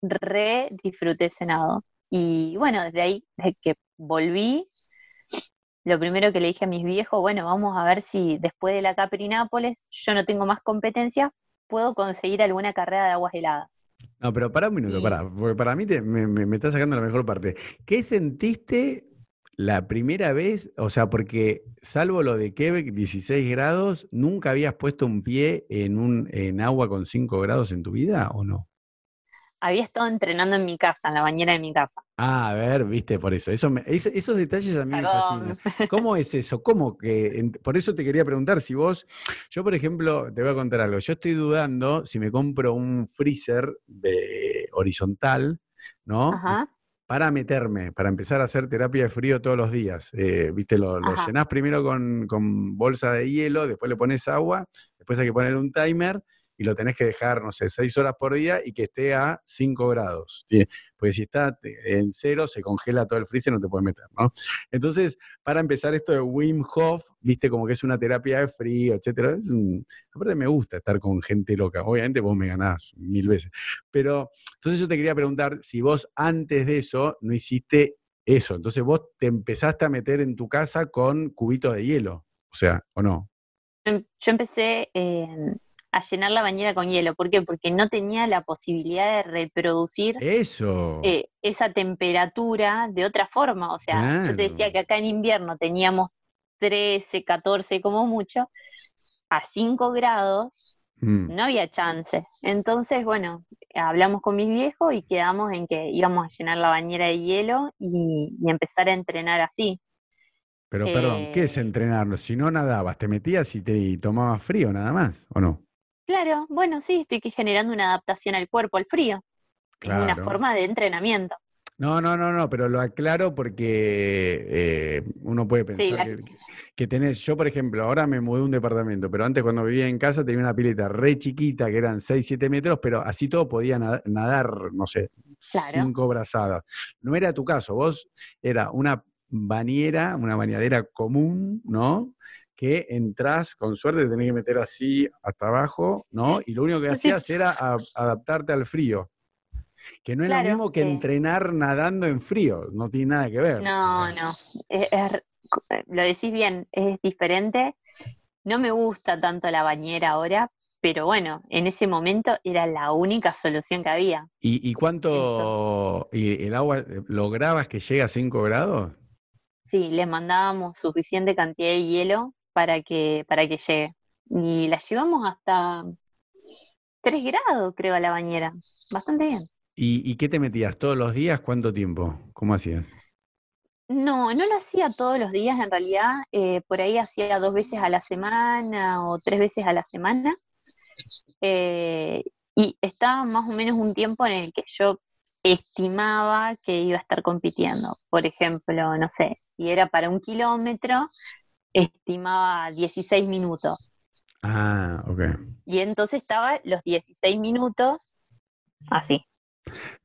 B: re disfruté ese nado. Y bueno, desde ahí, desde que volví, lo primero que le dije a mis viejos, bueno, vamos a ver si después de la Capri Nápoles yo no tengo más competencia, puedo conseguir alguna carrera de aguas heladas.
A: No, pero para un minuto, para, porque para mí me, me, está sacando la mejor parte. ¿Qué sentiste la primera vez? O sea, porque salvo lo de Quebec, 16 grados, ¿nunca habías puesto un pie en, un, en agua con 5 grados en tu vida o no?
B: Había estado entrenando en mi casa, en la bañera de mi casa.
A: Ah, a ver, viste, por eso. eso esos detalles a mí me fascinan. ¿Cómo es eso? ¿Cómo que? por eso te quería preguntar si vos. Yo, por ejemplo, te voy a contar algo. Yo estoy dudando si me compro un freezer de horizontal, ¿no? Ajá. Para meterme, para empezar a hacer terapia de frío todos los días. Eh, viste, lo, lo llenás primero con, con bolsa de hielo, después le pones agua, después hay que poner un timer y lo tenés que dejar, no sé, seis horas por día y que esté a 5 grados. Porque si está en cero, se congela todo el freezer no te puedes meter, ¿no? Entonces, para empezar esto de Wim Hof, viste como que es una terapia de frío, etcétera. Aparte me gusta estar con gente loca. Obviamente vos me ganás mil veces. Pero, entonces yo te quería preguntar si vos antes de eso no hiciste eso. Entonces vos te empezaste a meter en tu casa con cubitos de hielo. O sea, ¿o no?
B: Yo empecé en a llenar la bañera con hielo. ¿Por qué? Porque no tenía la posibilidad de reproducir
A: Eso.
B: Eh, esa temperatura de otra forma. O sea, yo te decía que acá en invierno teníamos 13, 14 como mucho, a 5 grados mm. no había chance. Entonces, bueno, hablamos con mis viejos y quedamos en que íbamos a llenar la bañera de hielo y, empezar a entrenar así.
A: Pero perdón, ¿qué es eh, entrenarlo? Si no nadabas, ¿te metías y te tomabas frío nada más o no?
B: Claro, bueno, sí, estoy generando una adaptación al cuerpo, al frío. Es una forma de entrenamiento.
A: No, no, no, no, pero lo aclaro porque eh, uno puede pensar que, tenés, yo por ejemplo, ahora me mudé a un departamento, pero antes cuando vivía en casa tenía una pileta re chiquita que eran 6, 7 metros, pero así todo podía nadar, no sé, cinco brazadas. No era tu caso, vos era una bañera, una bañadera común, ¿no? Que entras, con suerte te tenés que meter así hasta abajo, ¿no? Y lo único que hacías era adaptarte al frío. Que no es lo mismo que entrenar nadando en frío, no tiene nada que ver.
B: No, no, lo decís bien, es diferente. No me gusta tanto la bañera ahora, pero bueno, en ese momento era la única solución que había.
A: ¿Y, cuánto, y el agua, lograbas que llegue a 5 grados?
B: Sí, le mandábamos suficiente cantidad de hielo para que, para que llegue. Y la llevamos hasta 3 grados, creo, a la bañera. Bastante bien.
A: ¿Y, qué te metías todos los días? ¿Cuánto tiempo? ¿Cómo hacías?
B: No, no lo hacía todos los días en realidad. Eh, por ahí hacía dos veces a la semana o tres veces a la semana. Eh, y estaba más o menos un tiempo en el que yo estimaba que iba a estar compitiendo. Por ejemplo, no sé, si era para un kilómetro, estimaba 16 minutos.
A: Ah, ok.
B: Y entonces estaba los 16 minutos así.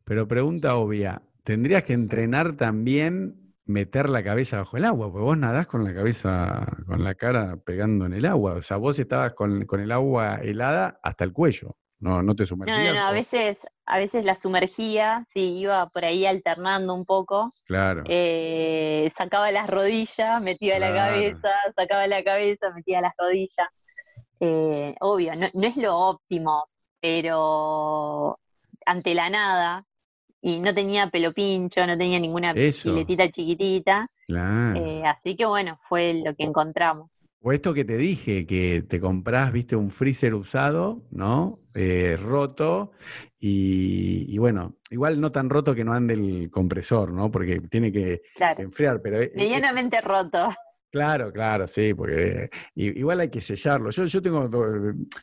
A: Pero pregunta obvia, ¿tendrías que entrenar también meter la cabeza bajo el agua? Porque vos nadás con la cabeza, con la cara pegando en el agua. O sea, vos estabas con, con el agua helada hasta el cuello. No, no te sumergías.
B: No, no, no, a veces, a veces la sumergía, sí, iba por ahí alternando un poco.
A: Claro.
B: Eh, sacaba las rodillas, metía la cabeza, sacaba la cabeza, metía las rodillas. Eh, obvio, no, es lo óptimo, pero ante la nada, y no tenía pelo pincho, no tenía ninguna piletita chiquitita. Claro. Eh, así que bueno, fue lo que encontramos.
A: O esto que te dije, que te comprás, viste, un freezer usado, ¿no? Eh, roto, y, bueno, igual no tan roto que no ande el compresor, ¿no? Porque tiene que enfriar, pero...
B: Eh, Medianamente roto.
A: Claro, claro, sí, porque igual hay que sellarlo. Yo, yo tengo,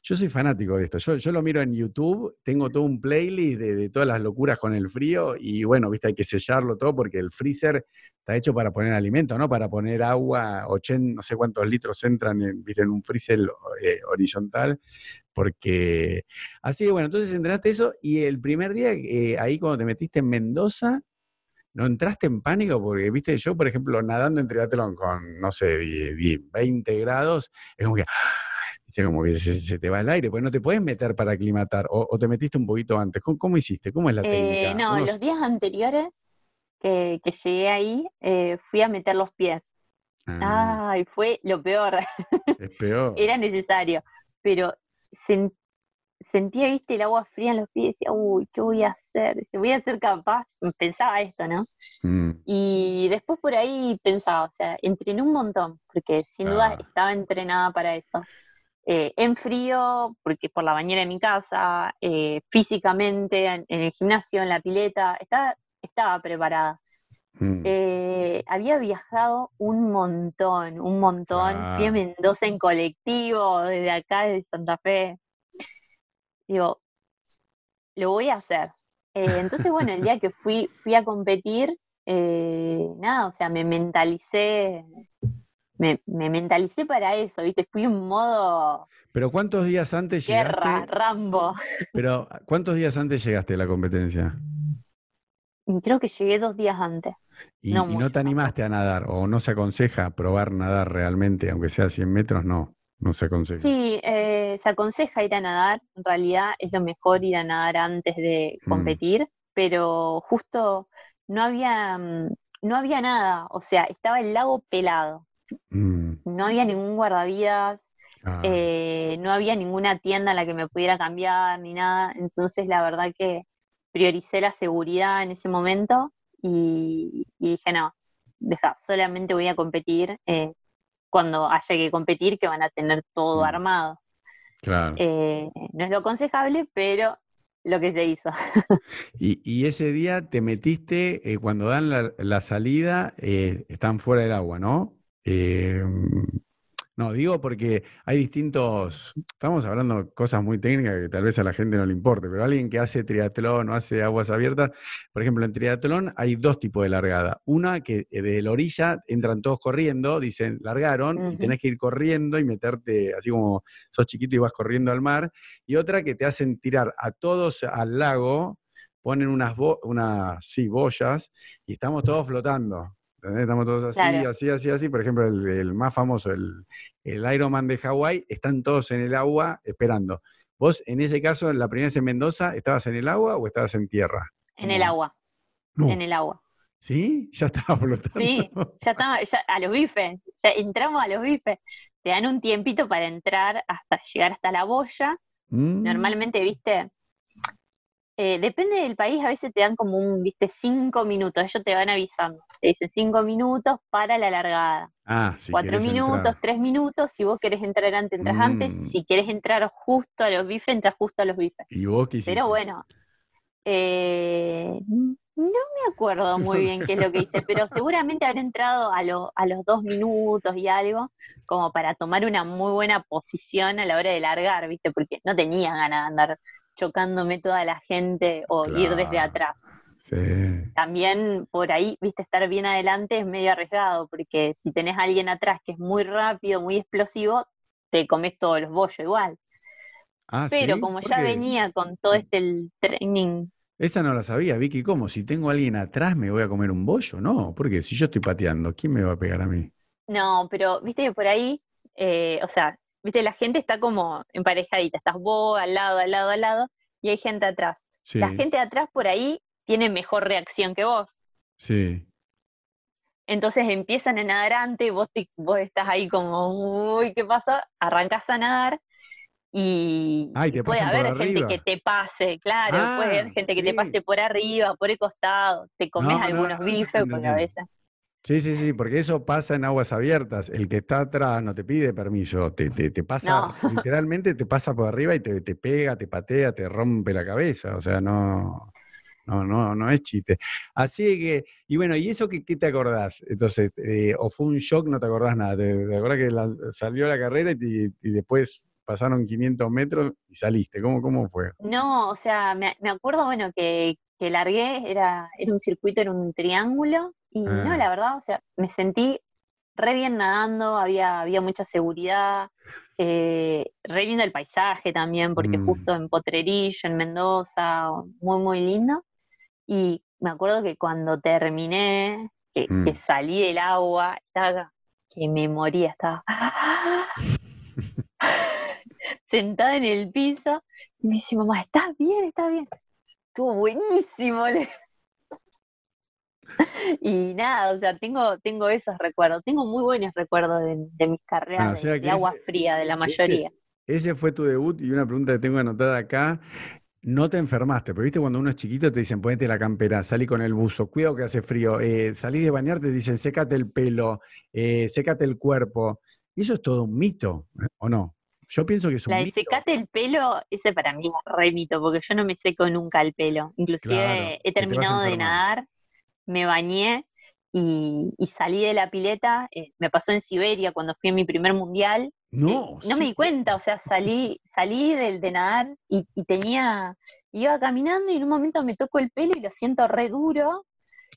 A: yo soy fanático de esto. Yo, yo lo miro en YouTube, tengo todo un playlist de, todas las locuras con el frío y bueno, viste, hay que sellarlo todo porque el freezer está hecho para poner alimento, ¿no? Para poner agua, 80, no sé cuántos litros entran en, en un freezer eh, horizontal, porque así que bueno, entonces entrenaste eso y el primer día, eh, ahí cuando te metiste en Mendoza, ¿No entraste en pánico? Porque, viste, yo, por ejemplo, nadando en triatlón con, no sé, 20 grados, es como que, viste, como que se, te va el aire, pues no te puedes meter para aclimatar, o, te metiste un poquito antes. ¿Cómo, hiciste? ¿Cómo es la técnica?
B: Eh, no, los días anteriores que, llegué ahí, eh, fui a meter los pies. Ah. Ay, fue lo peor.
A: Es peor.
B: Era necesario, pero sentía, viste, el agua fría en los pies y decía, uy, ¿qué voy a hacer? Dice, voy a ser capaz, pensaba esto, ¿no?
A: Mm,
B: Y después por ahí pensaba, o sea, entrené un montón, porque sin duda
A: Ah.
B: estaba entrenada para eso. Eh, en frío, porque por la bañera de mi casa, eh, físicamente, en, en el gimnasio, en la pileta, estaba, estaba preparada.
A: mm.
B: Eh, había viajado un montón, un montón. Fui a
A: Ah.
B: Mendoza en colectivo, desde acá, desde Santa Fe. Digo, lo voy a hacer. Eh, entonces, bueno, el día que fui, fui a competir, eh, nada, o sea, me mentalicé, me, me mentalicé para eso, ¿viste? Fui en modo
A: Pero ¿cuántos días antes
B: guerra,
A: llegaste?
B: Rambo.
A: Pero ¿cuántos días antes llegaste a la competencia?
B: Creo que llegué dos días antes.
A: Y
B: No
A: y no, te animaste a nadar, o no se aconseja probar nadar realmente, aunque sea 100 metros, no, no se aconseja.
B: Sí, eh, se aconseja ir a nadar, en realidad es lo mejor ir a nadar antes de
A: Mm.
B: competir, pero justo no había, mm, no había nada, o sea, estaba el lago pelado,
A: Mm,
B: no había ningún guardavidas,
A: ah,
B: eh, no había ninguna tienda en la que me pudiera cambiar ni nada, entonces la verdad que prioricé la seguridad en ese momento y, y dije, no, deja, solamente voy a competir eh, cuando haya que competir, que van a tener todo
A: Mm.
B: armado.
A: Claro.
B: Eh, no es lo aconsejable, pero lo que se hizo.
A: Y, y ese día te metiste, eh, cuando dan la, la salida, eh, están fuera del agua, ¿no? No, digo porque hay distintos, estamos hablando de cosas muy técnicas que tal vez a la gente no le importe, pero alguien que hace triatlón o hace aguas abiertas, por ejemplo, en triatlón hay dos tipos de largada. Una que eh, de la orilla entran todos corriendo, dicen largaron, y tenés que ir corriendo y meterte, así como sos chiquito y vas corriendo al mar, y otra que te hacen tirar a todos al lago, ponen unas, bo- unas sí, boyas y estamos todos flotando. ¿Entendés? Estamos todos así,
B: Claro.
A: así, así, así. Por ejemplo, el, el más famoso, el, el Ironman de Hawái, están todos en el agua esperando. Vos, en ese caso, en la primera vez en Mendoza, ¿estabas en el agua o estabas en tierra?
B: En el agua,
A: No.
B: en el agua.
A: ¿Sí? Ya estaba flotando.
B: Sí, ya estaba, ya, a los bifes, ya entramos a los bifes. Te dan un tiempito para entrar hasta llegar hasta la boya.
A: Mm,
B: Normalmente, viste, eh, depende del país, a veces te dan como un, viste, cinco minutos, ellos te van avisando. Te dicen cinco minutos para la largada.
A: Ah, si
B: Cuatro minutos,
A: entrar.
B: tres minutos, si vos querés entrar antes, entras
A: Mm.
B: antes, si querés entrar justo a los bifes, entras justo a los bifes.
A: ¿Y vos qué hiciste?
B: Pero bueno, eh, no me acuerdo muy bien qué es lo que hice, pero seguramente habré entrado a, lo- a los dos minutos y algo, como para tomar una muy buena posición a la hora de largar, ¿viste? Porque no tenía ganas de andar chocándome toda la gente o ir desde atrás.
A: Sí.
B: También por ahí, viste, estar bien adelante es medio arriesgado, porque si tenés a alguien atrás que es muy rápido, muy explosivo, te comes todos los bollos igual.
A: Ah,
B: Pero
A: ¿sí?
B: como
A: ¿Por
B: ya venía con todo este el training
A: Esa no la sabía, Vicky. ¿Cómo? Si tengo a alguien atrás, ¿me voy a comer un bollo? No, porque si yo estoy pateando, ¿quién me va a pegar a mí?
B: No, pero viste que por ahí, eh, o sea, viste, la gente está como emparejadita, estás vos al lado, al lado, al lado, y hay gente atrás.
A: Sí,
B: La gente de atrás por ahí tiene mejor reacción que vos.
A: sí.
B: Entonces empiezan a nadar antes, vos, te- vos estás ahí como, uy, ¿qué pasa? Arrancás a nadar y,
A: Ay,
B: y
A: te
B: puede
A: por
B: haber gente
A: arriba.
B: que te pase, claro, puede
A: Ah,
B: haber gente que te pase por arriba, por el costado, te comes
A: No, no,
B: algunos
A: no,
B: bifes, porque a
A: entendí. Sí, sí, sí, porque eso pasa en aguas abiertas. El que está atrás no te pide permiso, te, te, te pasa,
B: No.
A: literalmente te pasa por arriba y te, te pega, te patea, te rompe la cabeza. O sea, no, no, no, no es chiste. Así que, y bueno, ¿y eso qué, qué te acordás? Entonces, eh, o fue un shock, no te acordás nada. ¿Te, te acordás que la- salió la carrera y, y después pasaron 500 metros y saliste? ¿Cómo, cómo fue?
B: No, o sea, me, me acuerdo, bueno, que, que largué, era, era un circuito, era un triángulo, y no,
A: Ah.
B: la verdad, o sea, me sentí re bien nadando, había, había mucha seguridad, eh, re lindo el paisaje también, porque
A: Mm.
B: justo en Potrerillo, en Mendoza, muy, muy lindo. Y me acuerdo que cuando terminé, que, que
A: Mm.
B: salí del agua, estaba que me moría, estaba sentada en el piso, y me dice, mamá, ¿estás bien? ¿Estás bien? Estuvo buenísimo. le- Y nada, o sea, tengo, tengo esos recuerdos, tengo muy buenos recuerdos de, de mis carreras
A: Ah, o sea
B: de, agua
A: ese-
B: fría, de la
A: ese-
B: mayoría.
A: ese fue tu debut y una pregunta que tengo anotada acá. No te enfermaste, pero viste cuando uno es chiquito te dicen ponete la campera, salí con el buzo, cuidado que hace frío, eh, salí de bañarte, te dicen sécate el pelo, eh, sécate el cuerpo. Y eso es todo un mito, ¿o no? Yo pienso que es un
B: La de
A: mito.
B: secate el pelo, ese para mí es re mito, porque yo no me seco nunca el pelo. Inclusive
A: Claro,
B: he
A: te
B: terminado de nadar, me bañé y, y salí de la pileta. eh, me pasó en Siberia cuando fui a mi primer mundial.
A: No,
B: No me di cuenta, o sea, salí, salí del de nadar y, y tenía, iba caminando y en un momento me toco el pelo y lo siento re duro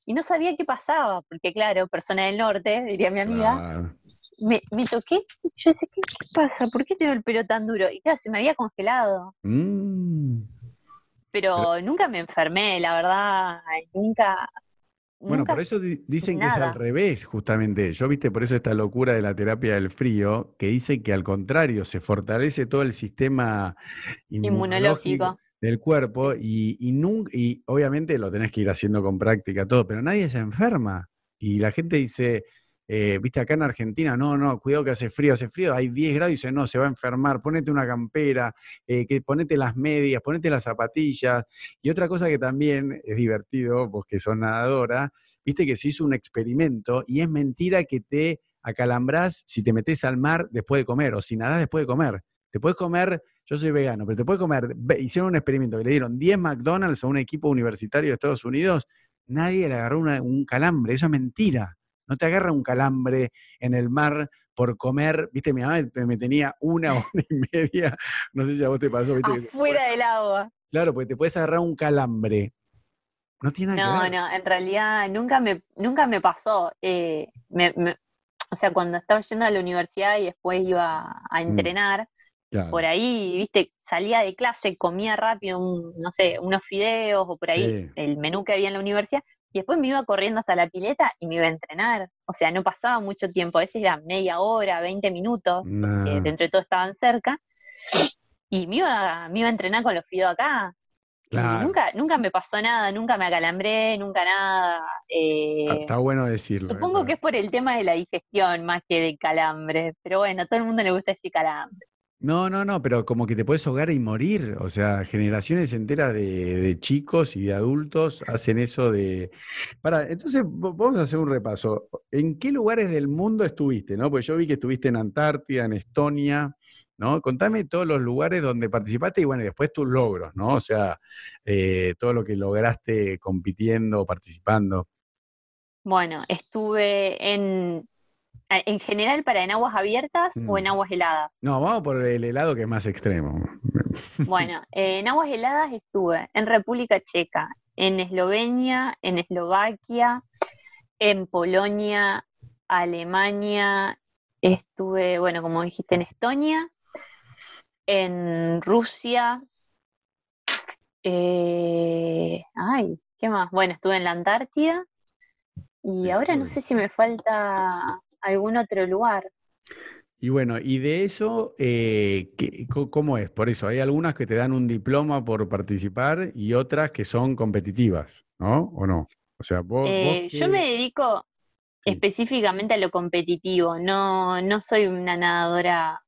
B: y no sabía qué pasaba, porque claro, persona del norte, diría mi amiga,
A: Claro.
B: me, me toqué y yo decía, ¿qué, qué pasa? ¿Por qué tengo el pelo tan duro? Y claro, se me había congelado,
A: Mm.
B: pero nunca me enfermé, la verdad, nunca...
A: Bueno, por eso di- dicen que es al revés, justamente. Yo, viste, por eso esta locura de la terapia del frío, que dice que al contrario, se fortalece todo el sistema inmunológico del cuerpo y, y, y obviamente lo tenés que ir haciendo con práctica, todo, pero nadie se enferma. Y la gente dice, eh, viste, acá en Argentina, no, no, cuidado que hace frío, hace frío, hay 10 grados y dice, no, se va a enfermar, ponete una campera, eh, que ponete las medias, ponete las zapatillas. Y otra cosa que también es divertido, vos que sos nadadora, viste que se hizo un experimento y es mentira que te acalambras si te metes al mar después de comer o si nadás después de comer. Te puedes comer, yo soy vegano, pero te puedes comer, hicieron un experimento que le dieron 10 McDonald's a un equipo universitario de Estados Unidos, nadie le agarró una- un calambre, eso es mentira. No te agarra un calambre en el mar por comer, viste, mi mamá me, tenía una hora y media, no sé si a vos te pasó, viste,
B: afuera del agua.
A: claro, porque te puedes agarrar un calambre. No tiene nada
B: No,
A: que ver.
B: no, en realidad nunca me, nunca me pasó. eh, me- me- o sea, cuando estaba yendo a la universidad y después iba a
A: Mm.
B: entrenar,
A: Claro.
B: por ahí, viste, salía de clase, comía rápido, un- no sé, unos fideos o por ahí
A: Sí.
B: el menú que había en la universidad, y después me iba corriendo hasta la pileta y me iba a entrenar. O sea, no pasaba mucho tiempo, a veces era media hora, 20 minutos, que
A: Nah.
B: dentro de todo estaban cerca, y me iba, me iba a entrenar con los fideos acá.
A: Claro.
B: nunca, nunca me pasó nada, nunca me acalambré, nunca nada. eh,
A: Está, está bueno decirlo. eh,
B: supongo
A: pero-
B: que es por el tema de la digestión más que del calambre, pero bueno, a todo el mundo le gusta decir calambre.
A: No, no, no, pero como que te puedes ahogar y morir. O sea, generaciones enteras de, de chicos y de adultos hacen eso de. Para, entonces vamos a hacer un repaso. ¿En qué lugares del mundo estuviste? ¿no? Pues yo vi que estuviste en Antártida, en Estonia, ¿no? Contame todos los lugares donde participaste y bueno, después tus logros, ¿no? O sea, eh, todo lo que lograste compitiendo, participando.
B: Bueno, estuve en, en general para en aguas abiertas o en
A: Mm.
B: aguas heladas.
A: No, vamos por el helado que es más extremo.
B: Bueno, eh, en aguas heladas estuve en República Checa, en Eslovenia, en Eslovaquia, en Polonia, Alemania, estuve, bueno, como dijiste, en Estonia, en Rusia, eh, ay, ¿qué más? Bueno, estuve en la Antártida y ahora no sé si me falta algún otro lugar.
A: Y bueno, y de eso, eh, ¿qué- co- ¿cómo es? Por eso, hay algunas que te dan un diploma por participar y otras que son competitivas, ¿no? ¿O no? O sea, vos... vos
B: Eh, yo me dedico
A: Sí.
B: específicamente a lo competitivo, no, no soy una nadadora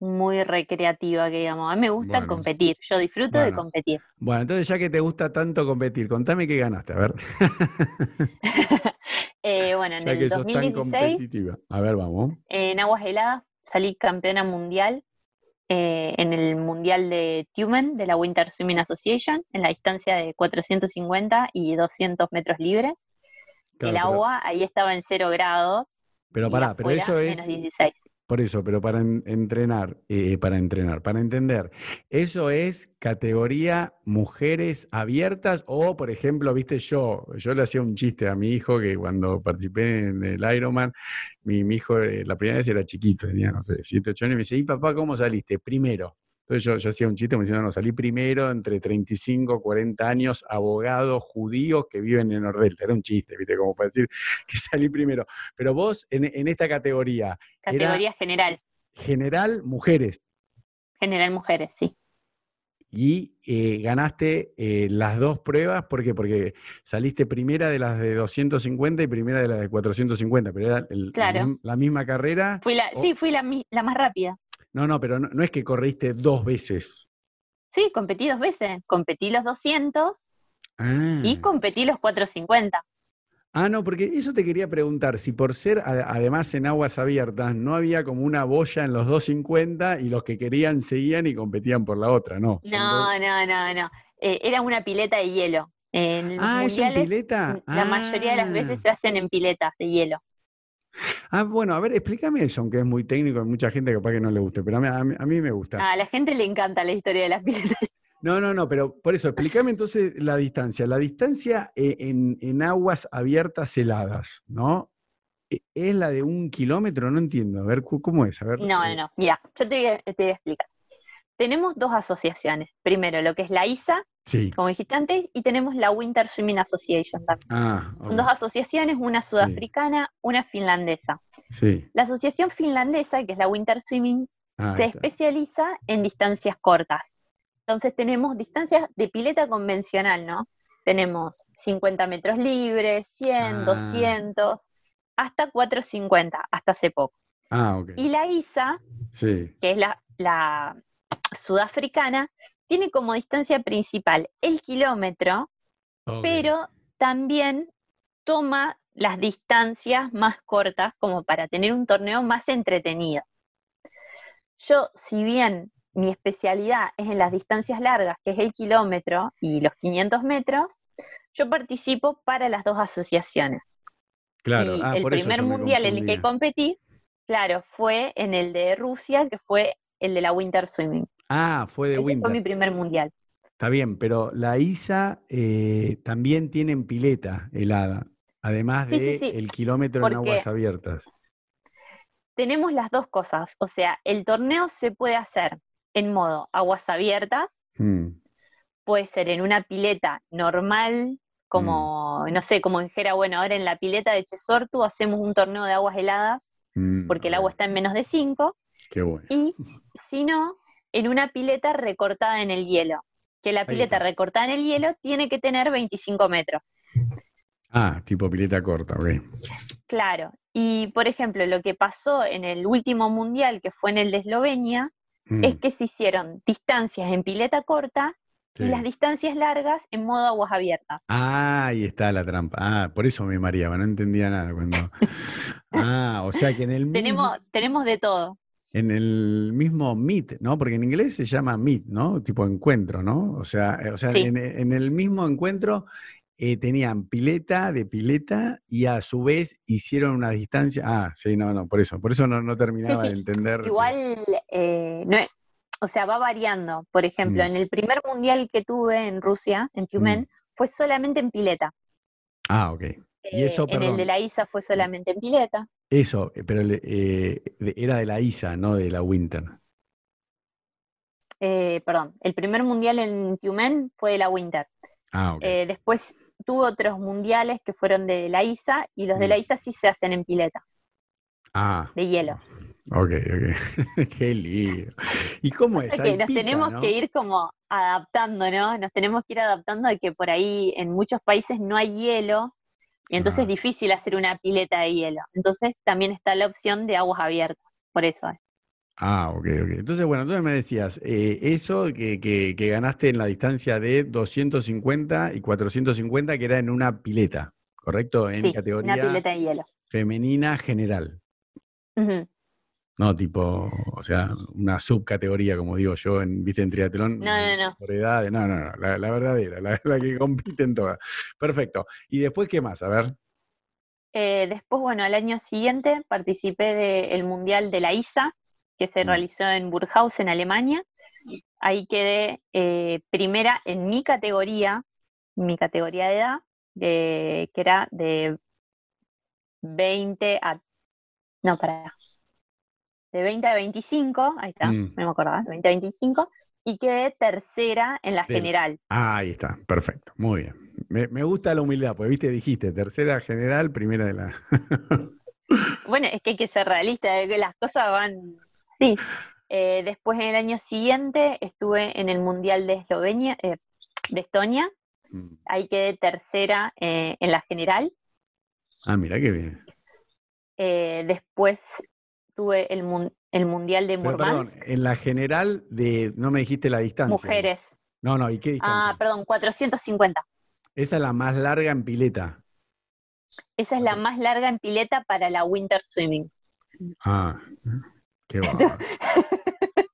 B: muy recreativa, que digamos. A mí me gusta
A: Bueno.
B: competir, yo disfruto de competir.
A: Bueno, entonces ya que te gusta tanto competir, contame qué ganaste, a ver.
B: Eh, bueno, en
A: Ya que
B: el
A: sos tan
B: 2016,
A: competitiva. A ver, vamos.
B: en aguas heladas, salí campeona mundial eh, en el mundial de Tumen de la Winter Swimming Association, en la distancia de 450 y 200 metros libres.
A: Claro,
B: el
A: pero-
B: agua ahí estaba en 0 grados.
A: Pero pará, pero eso es...
B: menos 16.
A: Por eso, pero para en- entrenar, eh, para entrenar, para entender, ¿eso es categoría mujeres abiertas? O, por ejemplo, viste, yo, yo le hacía un chiste a mi hijo que cuando participé en el Ironman, mi, mi hijo eh, la primera vez era chiquito, tenía, no sé, 7, 8 años, y me dice, ¿y papá cómo saliste? Primero. Entonces yo, yo hacía un chiste me diciendo, no, salí primero entre 35, 40 años, abogados judíos que viven en Nordelta. Era un chiste, viste, como para decir que salí primero. Pero vos, en, en esta categoría,
B: Categoría general,
A: general mujeres
B: general mujeres, sí.
A: y eh, ganaste eh, las dos pruebas, ¿por qué? Porque saliste primera de las de 250 y primera de las de 450, pero era el- la
B: Claro.
A: mim- la, misma carrera.
B: Fui la. Sí, fui la, la más rápida.
A: No, no, pero no, no es que corriste dos veces.
B: Sí, competí dos veces. Competí los 200
A: Ah.
B: y competí los 450.
A: Ah, no, porque eso te quería preguntar, si por ser además en aguas abiertas no había como una boya en los 250 y los que querían seguían y competían por la otra, ¿no?
B: No, no, no, no. Eh, era una pileta de hielo. En
A: Ah, ¿es en pileta?
B: la mayoría de las
A: Ah.
B: veces se hacen en piletas de hielo.
A: Ah, bueno, a ver, explícame eso, aunque es muy técnico, hay mucha gente capaz que no le guste, pero a mí, a mí- a mí me gusta.
B: A la gente le encanta la historia de las piletas.
A: No, no, no, pero por eso, explícame entonces la distancia. La distancia eh, en, en aguas abiertas heladas, ¿no? E- ¿Es la de un kilómetro? No entiendo. A ver, ¿cómo es? A ver.
B: No,
A: eh,
B: no, no. Mira, yo te voy, a, te voy a explicar. Tenemos dos asociaciones. Primero, lo que es la ISA,
A: Sí.
B: como dijiste antes, y tenemos la Winter Swimming Association también.
A: Ah,
B: Son dos asociaciones, una sudafricana, una finlandesa.
A: Sí.
B: La asociación finlandesa, que es la Winter Swimming,
A: Ah,
B: se especializa en distancias cortas. Entonces tenemos distancias de pileta convencional, ¿no? Tenemos 50 metros libres, 100,
A: Ah.
B: 200, hasta 450, hasta hace poco.
A: Ah.
B: Y la ISA, que es la, la sudafricana, tiene como distancia principal el kilómetro, pero también toma las distancias más cortas como para tener un torneo más entretenido. Yo, si bien mi especialidad es en las distancias largas, que es el kilómetro y los 500 metros, yo participo para las dos asociaciones.
A: Claro, ah,
B: el
A: por
B: primer mundial en el que competí, claro, fue en el de Rusia, que fue el de la Winter Swimming.
A: Ah, fue de
B: Ese fue mi primer mundial.
A: Está bien, pero la ISA eh, también tienen pileta helada, además
B: Sí,
A: de
B: sí, sí,
A: el kilómetro en aguas abiertas.
B: Tenemos las dos cosas, o sea, el torneo se puede hacer en modo aguas abiertas,
A: Mm,
B: puede ser en una pileta normal, como, no sé, como dijera, bueno, ahora en la pileta de Chesortu hacemos un torneo de aguas heladas,
A: mm,
B: porque el agua está en menos de 5,
A: Qué bueno.
B: y si no, en una pileta recortada en el hielo, que la pileta recortada en el hielo tiene que tener 25 metros.
A: Ah, tipo pileta corta, ok.
B: Claro, y por ejemplo, lo que pasó en el último mundial, que fue en el de Eslovenia,
A: Mm,
B: es que se hicieron distancias en pileta corta
A: sí.
B: y las distancias largas en modo aguas abiertas.
A: Ah, ahí está la trampa. Ah, por eso me mareaba, no entendía nada cuando. Ah, o sea que en el mismo,
B: Tenemos, tenemos de todo.
A: En el mismo meet, ¿no? Porque en inglés se llama meet, ¿no? Tipo encuentro, ¿no? O sea, eh, o sea,
B: Sí.
A: en, en el mismo encuentro eh, tenían pileta de pileta y a su vez hicieron una distancia. Ah, sí, no, no, por eso, por eso no, no terminaba
B: sí.
A: de entender.
B: Igual, eh, no o sea, va variando. Por ejemplo,
A: Mm.
B: en el primer mundial que tuve en Rusia, en Tiumen, fue solamente en pileta.
A: Ah, ok. Y
B: Eh,
A: eso,
B: en el de la ISA fue solamente en pileta.
A: Eso, pero eh, era de la ISA, no de la Winter.
B: Eh, perdón, el primer mundial en Tiumen fue de la Winter.
A: Ah, ok.
B: Eh, después tuve otros mundiales que fueron de la ISA y los de la
A: Mm.
B: ISA sí se hacen en pileta,
A: ah,
B: de hielo.
A: ok, ok. Qué lío. ¿Y cómo es?
B: O sea que
A: Ahí
B: nos
A: pica,
B: tenemos
A: ¿no?
B: que ir como adaptando, ¿no? Nos tenemos que ir adaptando a que por ahí en muchos países no hay hielo y entonces
A: Ah.
B: es difícil hacer una pileta de hielo. Entonces también está la opción de aguas abiertas, por eso. es.
A: Ah, ok, ok. Entonces, bueno, entonces me decías, eh, eso que, que- que ganaste en la distancia de 250 y 450, que era en una pileta, ¿correcto? En
B: sí, una
A: categoría
B: pileta de hielo.
A: femenina general.
B: Ujú.
A: No, tipo, o sea, una subcategoría, como digo yo, en, viste, en triatlón.
B: No, no, no.
A: Por edades, no, no, no, la, la verdadera, la, la que compiten todas. Perfecto. ¿Y después qué más? A ver.
B: Eh, después, bueno, al año siguiente participé del Mundial de la ISA, que se realizó en Burghausen, Alemania. Ahí quedé eh, primera en mi categoría, mi categoría de edad, de, que era de 20 a... No, para... De 20 a 25, ahí está,
A: Mm.
B: no me acordaba, de 20 a 25, y quedé tercera en la general.
A: Ah, ahí está, perfecto, muy bien. Me, me gusta la humildad, porque viste, dijiste, tercera general, primera de la...
B: Bueno, es que hay que ser realista, que las cosas van así. Eh, después, en el año siguiente, estuve en el Mundial de Eslovenia, eh, de Estonia.
A: Mm.
B: Ahí quedé tercera eh, en la general.
A: Ah, mira qué bien.
B: Eh, después tuve el mun- el Mundial de
A: Pero, perdón,
B: Murmansk.
A: en la general de, no me dijiste la distancia.
B: Mujeres.
A: No, no, ¿y qué distancia?
B: Ah, perdón, 450.
A: Esa es la más larga en pileta.
B: Esa es la más larga en pileta para la Winter Swimming.
A: Ah, qué bárbaro.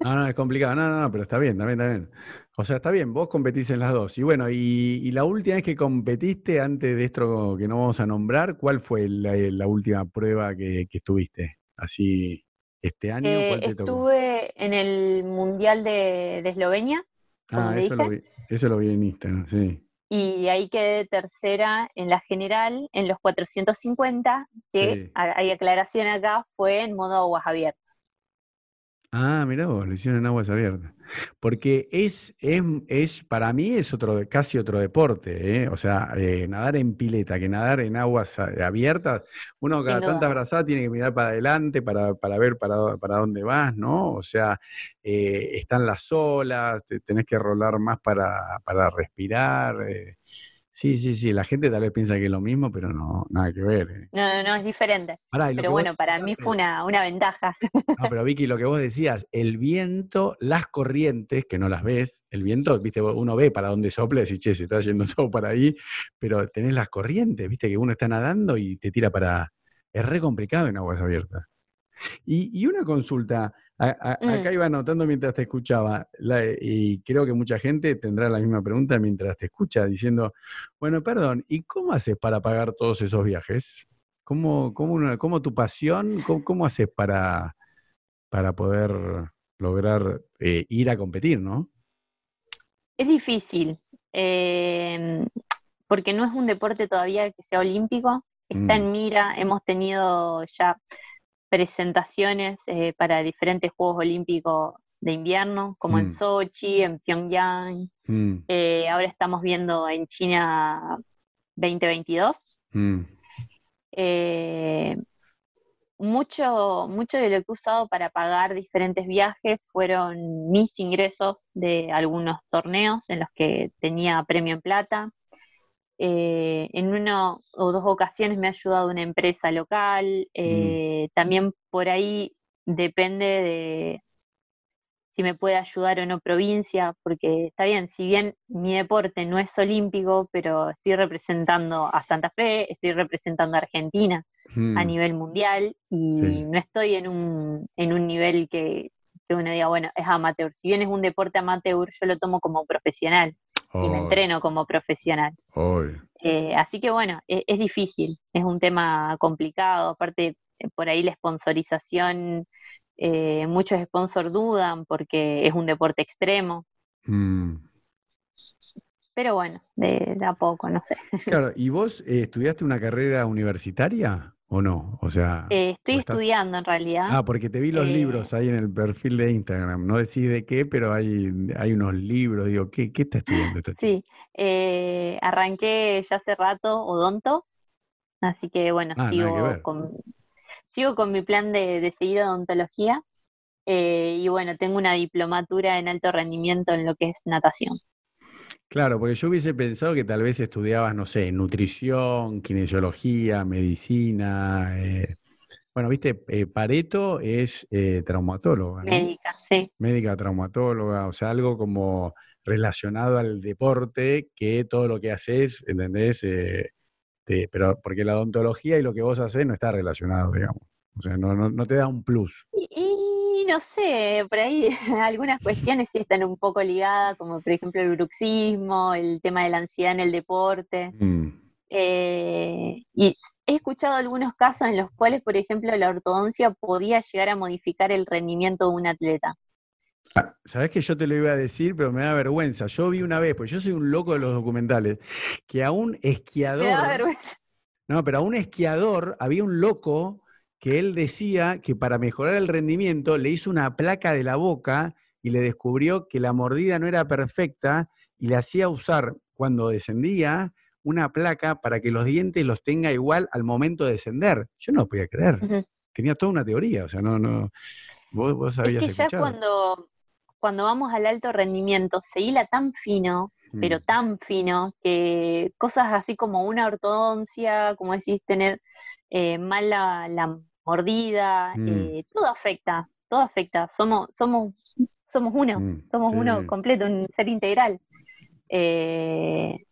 A: No, no, es complicado. No, no, no, pero está bien, está bien, está bien. O sea, está bien, vos competís en las dos. Y bueno, y, y la última vez que competiste, antes de esto que no vamos a nombrar, ¿cuál fue la, la última prueba que, que estuviste? Así, este año,
B: Eh,
A: ¿cuál te tocó?
B: estuve en el Mundial de, de Eslovenia
A: Ah, eso lo, vi, eso lo vi en Instagram, sí.
B: y de ahí quedé tercera en la general en los 450, que
A: Sí.
B: hay aclaración acá, fue en modo aguas abiertas.
A: Ah, mirá vos, lo hicieron en aguas abiertas. Porque es, es, es para mí es otro, casi otro deporte, ¿eh? O sea, eh, nadar en pileta, que nadar en aguas abiertas, uno cada
B: duda.
A: tanta brazada tiene que mirar para adelante para, para ver para, para dónde vas, ¿no? O sea, eh, están las olas, te- tenés que rolar más para, para respirar. Sí, sí, sí, la gente tal vez piensa que es lo mismo, pero no, nada que ver. ¿eh?
B: No, no, no, es diferente.
A: Pará,
B: Pero
A: vos
B: bueno, para mí fue una, una ventaja.
A: no, pero Vicky, lo que vos decías, el viento, las corrientes, que no las ves, el viento, viste, uno ve para dónde sopla y decís, che, se está yendo todo para ahí, pero tenés las corrientes, viste, que uno está nadando y te tira para... Es re complicado en aguas abiertas. Y, y una consulta, a- a-
B: Mm.
A: acá iba anotando mientras te escuchaba, la- y creo que mucha gente tendrá la misma pregunta mientras te escucha, diciendo, bueno, perdón, ¿y cómo haces para pagar todos esos viajes? ¿Cómo, cómo, una- cómo tu pasión, cómo, cómo haces para, para poder lograr eh, ir a competir, ¿no?
B: Es difícil, eh, porque no es un deporte todavía que sea olímpico, está
A: Mm.
B: en mira, hemos tenido ya presentaciones eh, para diferentes Juegos Olímpicos de invierno, como
A: Mm.
B: en Sochi, en Pyongyang,
A: Mm,
B: eh, ahora estamos viendo en China 2022.
A: mm,
B: Eh, mucho, mucho de lo que he usado para pagar diferentes viajes fueron mis ingresos de algunos torneos en los que tenía premio en plata. Eh, en una o dos ocasiones me ha ayudado una empresa local. eh, También por ahí depende de si me puede ayudar o no provincia, porque está bien, si bien mi deporte no es olímpico, pero estoy representando a Santa Fe, estoy representando a Argentina a
A: mm.
B: nivel mundial y
A: Sí.
B: no estoy en un, en un nivel que, que uno diga, bueno, es amateur. Si bien es un deporte amateur, yo lo tomo como profesional y me entreno como profesional. Eh, así que bueno, e- es, difícil, es un tema complicado, aparte eh, por ahí la sponsorización, eh, muchos sponsors dudan porque es un deporte extremo,
A: Mm.
B: pero bueno, de, de a poco, no sé.
A: Claro, ¿y vos eh, estudiaste una carrera universitaria o no? O sea,
B: Eh, estoy
A: ¿o estás-
B: estudiando en realidad.
A: Ah, porque te vi los
B: Eh,
A: libros ahí en el perfil de Instagram. No decís de qué, pero hay, hay unos libros. Digo, ¿qué, qué está estudiando esta chica?
B: Sí, eh, arranqué ya hace rato odonto, así que bueno,
A: Ah, que
B: sigo con, sigo con mi plan de, de seguir odontología eh, y bueno, tengo una diplomatura en alto rendimiento en lo que es natación.
A: Claro, porque yo hubiese pensado que tal vez estudiabas, no sé, nutrición, kinesiología, medicina. eh, Bueno, viste, eh, Pareto es eh, traumatóloga, ¿no?
B: Médica, sí,
A: Médica traumatóloga, o sea, algo como relacionado al deporte, que todo lo que haces, ¿entendés? Eh, te- pero porque la odontología y lo que vos haces no está relacionado, digamos. O sea, no, no, no te da un plus.
B: Y no sé, por ahí algunas cuestiones sí están un poco ligadas, como por ejemplo el bruxismo, el tema de la ansiedad en el deporte.
A: Mm.
B: Eh, y he escuchado algunos casos en los cuales, por ejemplo, la ortodoncia podía llegar a modificar el rendimiento de un atleta.
A: Ah, Sabés que yo te lo iba a decir, pero me da vergüenza. Yo vi una vez, pues yo soy un loco de los documentales, que a un
B: Me da
A: esquiador,
B: vergüenza.
A: no, pero a un esquiador había un loco que él decía que para mejorar el rendimiento le hizo una placa de la boca y le descubrió que la mordida no era perfecta y le hacía usar cuando descendía una placa para que los dientes los tenga igual al momento de descender. Yo no lo podía creer.
B: Ujú.
A: Tenía toda una teoría, o sea, no, no. Vos, vos
B: Es
A: habías
B: que ya
A: escuchado.
B: cuando, cuando vamos al alto rendimiento se hila tan fino, pero
A: Mm.
B: tan fino, que cosas así como una ortodoncia, como decís, tener eh, mal la, la mordida,
A: Mm.
B: eh, todo afecta. todo afecta, somos, somos, somos uno,
A: Mm,
B: somos uno completo, un ser integral. Eh,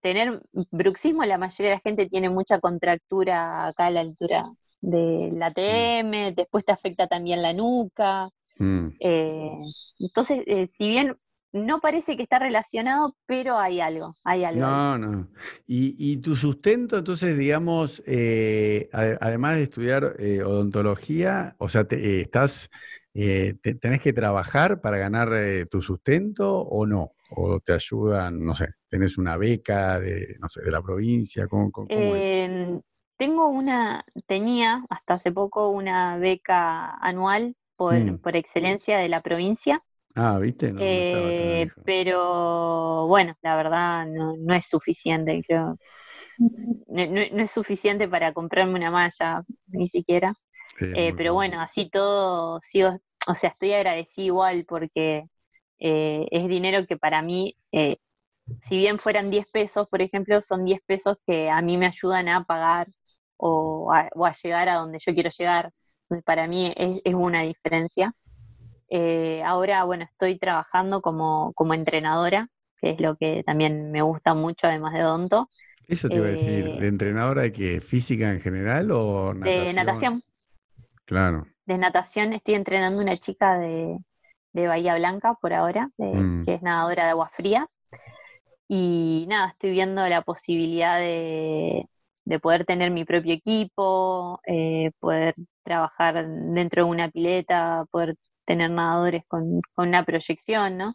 B: tener bruxismo, la mayoría de la gente tiene mucha contractura acá a la altura de la TM, después te afecta también la nuca.
A: Mm.
B: eh, entonces, si bien no parece que está relacionado, pero hay algo, hay algo.
A: No, no. Y, y tu sustento, entonces, digamos, eh, ade- además de estudiar eh, odontología, o sea, te- eh, estás, eh, te- tenés que trabajar para ganar eh, tu sustento o no? ¿O te ayudan, no sé, tenés una beca de, no sé, de la provincia? ¿Cómo, cómo- cómo es?
B: Eh, tengo una, tenía hasta hace poco una beca anual por,
A: Mm.
B: por excelencia de la provincia,
A: Ah, ¿viste? No,
B: eh, pero bueno, la verdad no, no es suficiente, creo. No, es suficiente para comprarme una malla, ni siquiera.
A: Sí,
B: Eh, pero bueno, así todo, sigo, o sea, estoy agradecida igual porque eh, es dinero que para mí, eh, si bien fueran 10 pesos, por ejemplo, son 10 pesos que a mí me ayudan a pagar o a, o a llegar a donde yo quiero llegar. Entonces, para mí es, es una diferencia. Eh, ahora, bueno, estoy trabajando como, como entrenadora, que es lo que también me gusta mucho, además de odonto,
A: Eso te iba a decir,
B: eh,
A: ¿de entrenadora de qué? ¿Física en general o natación?
B: de natación.
A: Claro.
B: de natación estoy entrenando una chica de, de Bahía Blanca por ahora, de-
A: Mm.
B: que es nadadora de aguas frías. Y nada, estoy viendo la posibilidad de, de poder tener mi propio equipo, eh, poder trabajar dentro de una pileta, poder tener nadadores con, con una proyección, ¿no?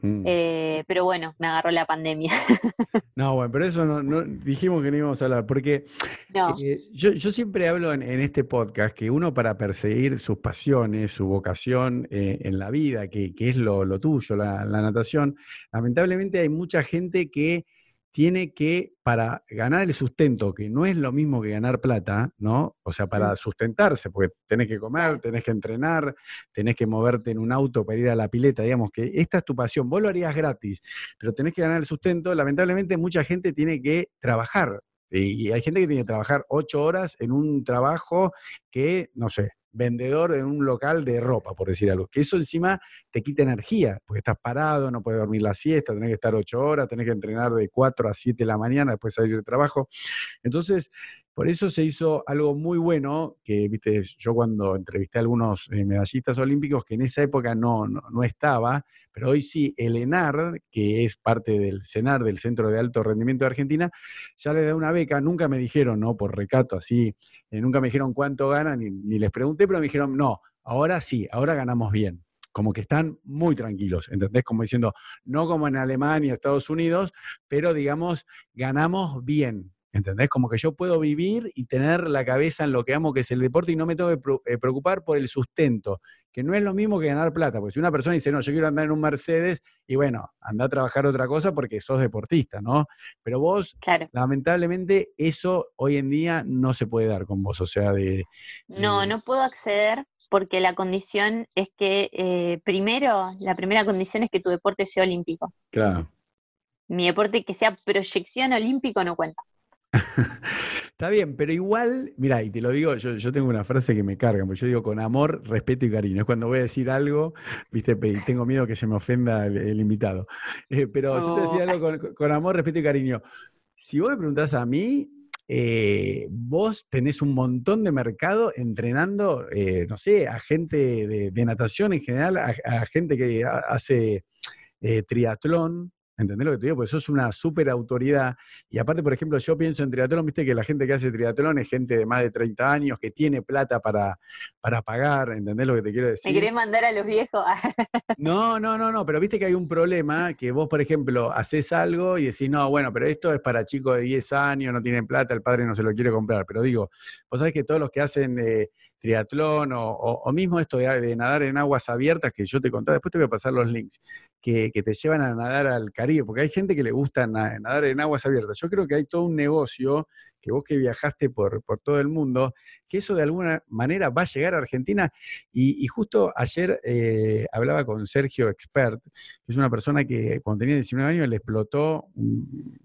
A: Mm.
B: Eh, pero bueno, me agarró la pandemia.
A: No, bueno, pero eso no, no- dijimos que no íbamos a hablar, porque
B: no,
A: eh, yo, yo siempre hablo en, en este podcast que uno para perseguir sus pasiones, su vocación eh, en la vida, que, que es lo, lo tuyo, la, la natación, lamentablemente hay mucha gente que tiene que, para ganar el sustento, que no es lo mismo que ganar plata, ¿no? O sea, para sustentarse, porque tenés que comer, tenés que entrenar, tenés que moverte en un auto para ir a la pileta, digamos que esta es tu pasión, vos lo harías gratis, pero tenés que ganar el sustento, lamentablemente mucha gente tiene que trabajar. Y hay gente que tiene que trabajar ocho horas en un trabajo que, no sé, vendedor en un local de ropa, por decir algo. Que eso encima te quita energía, porque estás parado, no puedes dormir la siesta, tenés que estar ocho horas, tenés que entrenar de 4 a 7 de la mañana, después salir de trabajo. Entonces, por eso se hizo algo muy bueno, que, viste, yo cuando entrevisté a algunos eh, medallistas olímpicos, que en esa época no, no, no estaba, pero hoy sí, el ENAR, que es parte del CENAR, del Centro de Alto Rendimiento de Argentina, ya le da una beca, nunca me dijeron, ¿no? Por recato, así, eh, nunca me dijeron cuánto ganan, ni, ni les pregunté, pero me dijeron, no, ahora sí, ahora ganamos bien. Como que están muy tranquilos, ¿entendés? Como diciendo, no como en Alemania, Estados Unidos, pero digamos, ganamos bien, ¿entendés? Como que yo puedo vivir y tener la cabeza en lo que amo, que es el deporte, y no me tengo que eh, preocupar por el sustento, que no es lo mismo que ganar plata, porque si una persona dice, no, yo quiero andar en un Mercedes, y bueno, anda a trabajar otra cosa porque sos deportista, ¿no? Pero vos,
B: claro.
A: lamentablemente, eso hoy en día no se puede dar con vos, o sea, de...
B: No, no puedo acceder porque la condición es que, eh, primero, la primera condición es que tu deporte sea olímpico.
A: Claro.
B: Mi deporte que sea proyección olímpico no cuenta.
A: Está bien, pero igual, mira, y te lo digo, yo, yo tengo una frase que me carga, porque yo digo con amor, respeto y cariño. Es cuando voy a decir algo, viste, y tengo miedo que se me ofenda el, el invitado. Eh, pero yo te decía algo con, con amor, respeto y cariño. Si vos me preguntás a mí, eh, vos tenés un montón de mercado entrenando, eh, no sé, a gente de, de natación en general, a, a gente que ha- hace triatlón. ¿Entendés lo que te digo? Porque sos una súper autoridad. Y aparte, por ejemplo, yo pienso en triatlón, viste que la gente que hace triatlón es gente de más de 30 años, que tiene plata para, para pagar, ¿entendés lo que te quiero
B: ¿Me
A: decir?
B: querés mandar a los viejos?
A: No, no, no, no, pero viste que hay un problema que vos, por ejemplo, haces algo y decís, no, bueno, pero esto es para chicos de 10 años, no tienen plata, el padre no se lo quiere comprar. Pero digo, vos sabés que todos los que hacen eh, triatlón o, o- o mismo esto de, de nadar en aguas abiertas, que yo te contaba, después te voy a pasar los links, que, te llevan a nadar al Caribe, porque hay gente que le gusta nadar en aguas abiertas. Yo creo que hay todo un negocio que vos que viajaste por, por todo el mundo, que eso de alguna manera va a llegar a Argentina. Y, justo ayer eh, hablaba con Sergio Expert, que es una persona que cuando tenía 19 años le explotó,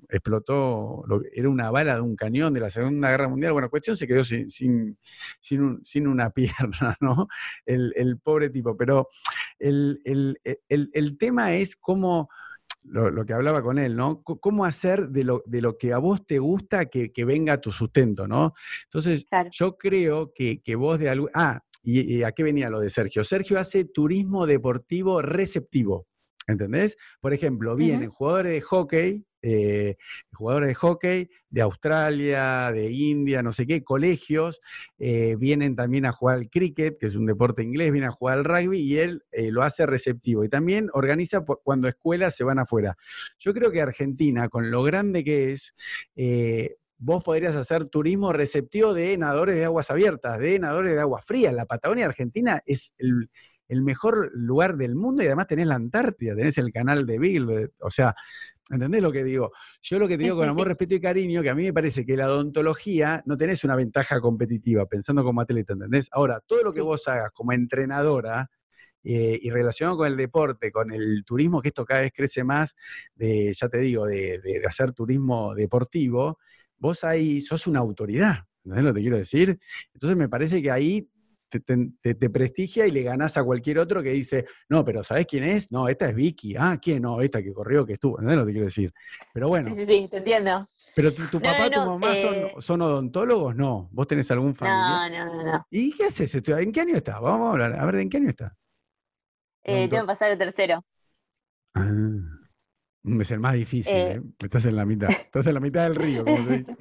A: explotó, lo, era una bala de un cañón de la Segunda Guerra Mundial. Bueno, cuestión se quedó sin, sin, sin, una pierna, ¿no? El, el, pobre tipo. Pero el, el, el tema es cómo lo, que hablaba con él, ¿no? ¿Cómo hacer de lo, de lo que a vos te gusta que, venga tu sustento, ¿no? Entonces, yo creo que, vos de algo... Ah, y, y, a qué venía lo de Sergio? Sergio hace turismo deportivo receptivo. ¿Entendés? Por ejemplo, vienen jugadores de hockey, eh, jugadores de hockey de Australia, de India, no sé qué, colegios, eh, vienen también a jugar al cricket, que es un deporte inglés, vienen a jugar al rugby y él eh, lo hace receptivo. Y también organiza cuando escuelas se van afuera. Yo creo que Argentina, con lo grande que es, vos podrías hacer turismo receptivo de nadadores de aguas abiertas, de nadadores de aguas frías. La Patagonia Argentina es el el mejor lugar del mundo y además tenés la Antártida, tenés el canal de Bill, o sea, ¿entendés lo que digo? Yo lo que te digo con amor, respeto y cariño, que a mí me parece que la odontología no tenés una ventaja competitiva pensando como atleta, ¿entendés? Ahora, todo lo que vos hagas como entrenadora, eh, y relacionado con el deporte, con el turismo, que esto cada vez crece más, de, ya te digo, de, de hacer turismo deportivo, vos ahí sos una autoridad, ¿entendés lo que te quiero decir? Entonces me parece que ahí te, prestigia y le ganás a cualquier otro que dice, no, pero ¿sabes quién es? No, esta es Vicky. Ah, ¿quién? No, esta que corrió, que estuvo. No que quiero decir. Pero bueno.
B: Sí, sí, sí, te entiendo.
A: Pero tu, papá y tu mamá eh, son, odontólogos? No. ¿Vos tenés algún familiar?
B: No, no, no.
A: ¿Y qué haces? ¿En qué año estás? Vamos a hablar. A ver, ¿en qué año estás?
B: Eh, tengo que pasar el tercero.
A: Ah. Es el más difícil, eh, ¿eh? Estás en la mitad. Estás en la mitad del río, como se dice.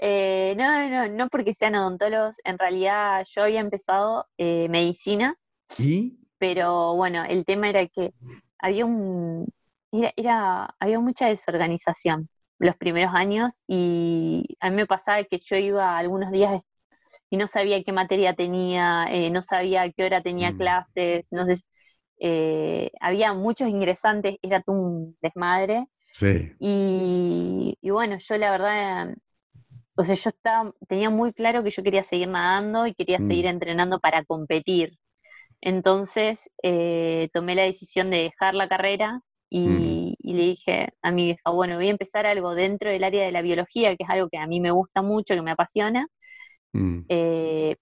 B: Eh, no, no, no porque sean odontólogos. En realidad yo había empezado eh, medicina.
A: ¿Y?
B: Pero bueno, el tema era que había un era, había mucha desorganización los primeros años y a mí me pasaba que yo iba algunos días y no sabía qué materia tenía, no sabía qué hora tenía mm. clases, no sé, eh, había muchos ingresantes, era un desmadre.
A: Sí.
B: Y, bueno, yo la verdad, o sea, yo estaba, tenía muy claro que yo quería seguir nadando y quería seguir mm. entrenando para competir. Entonces eh, tomé la decisión de dejar la carrera y, mm. le dije a mi hija, bueno, voy a empezar algo dentro del área de la biología, que es algo que a mí me gusta mucho, que me apasiona. Mm. Eh,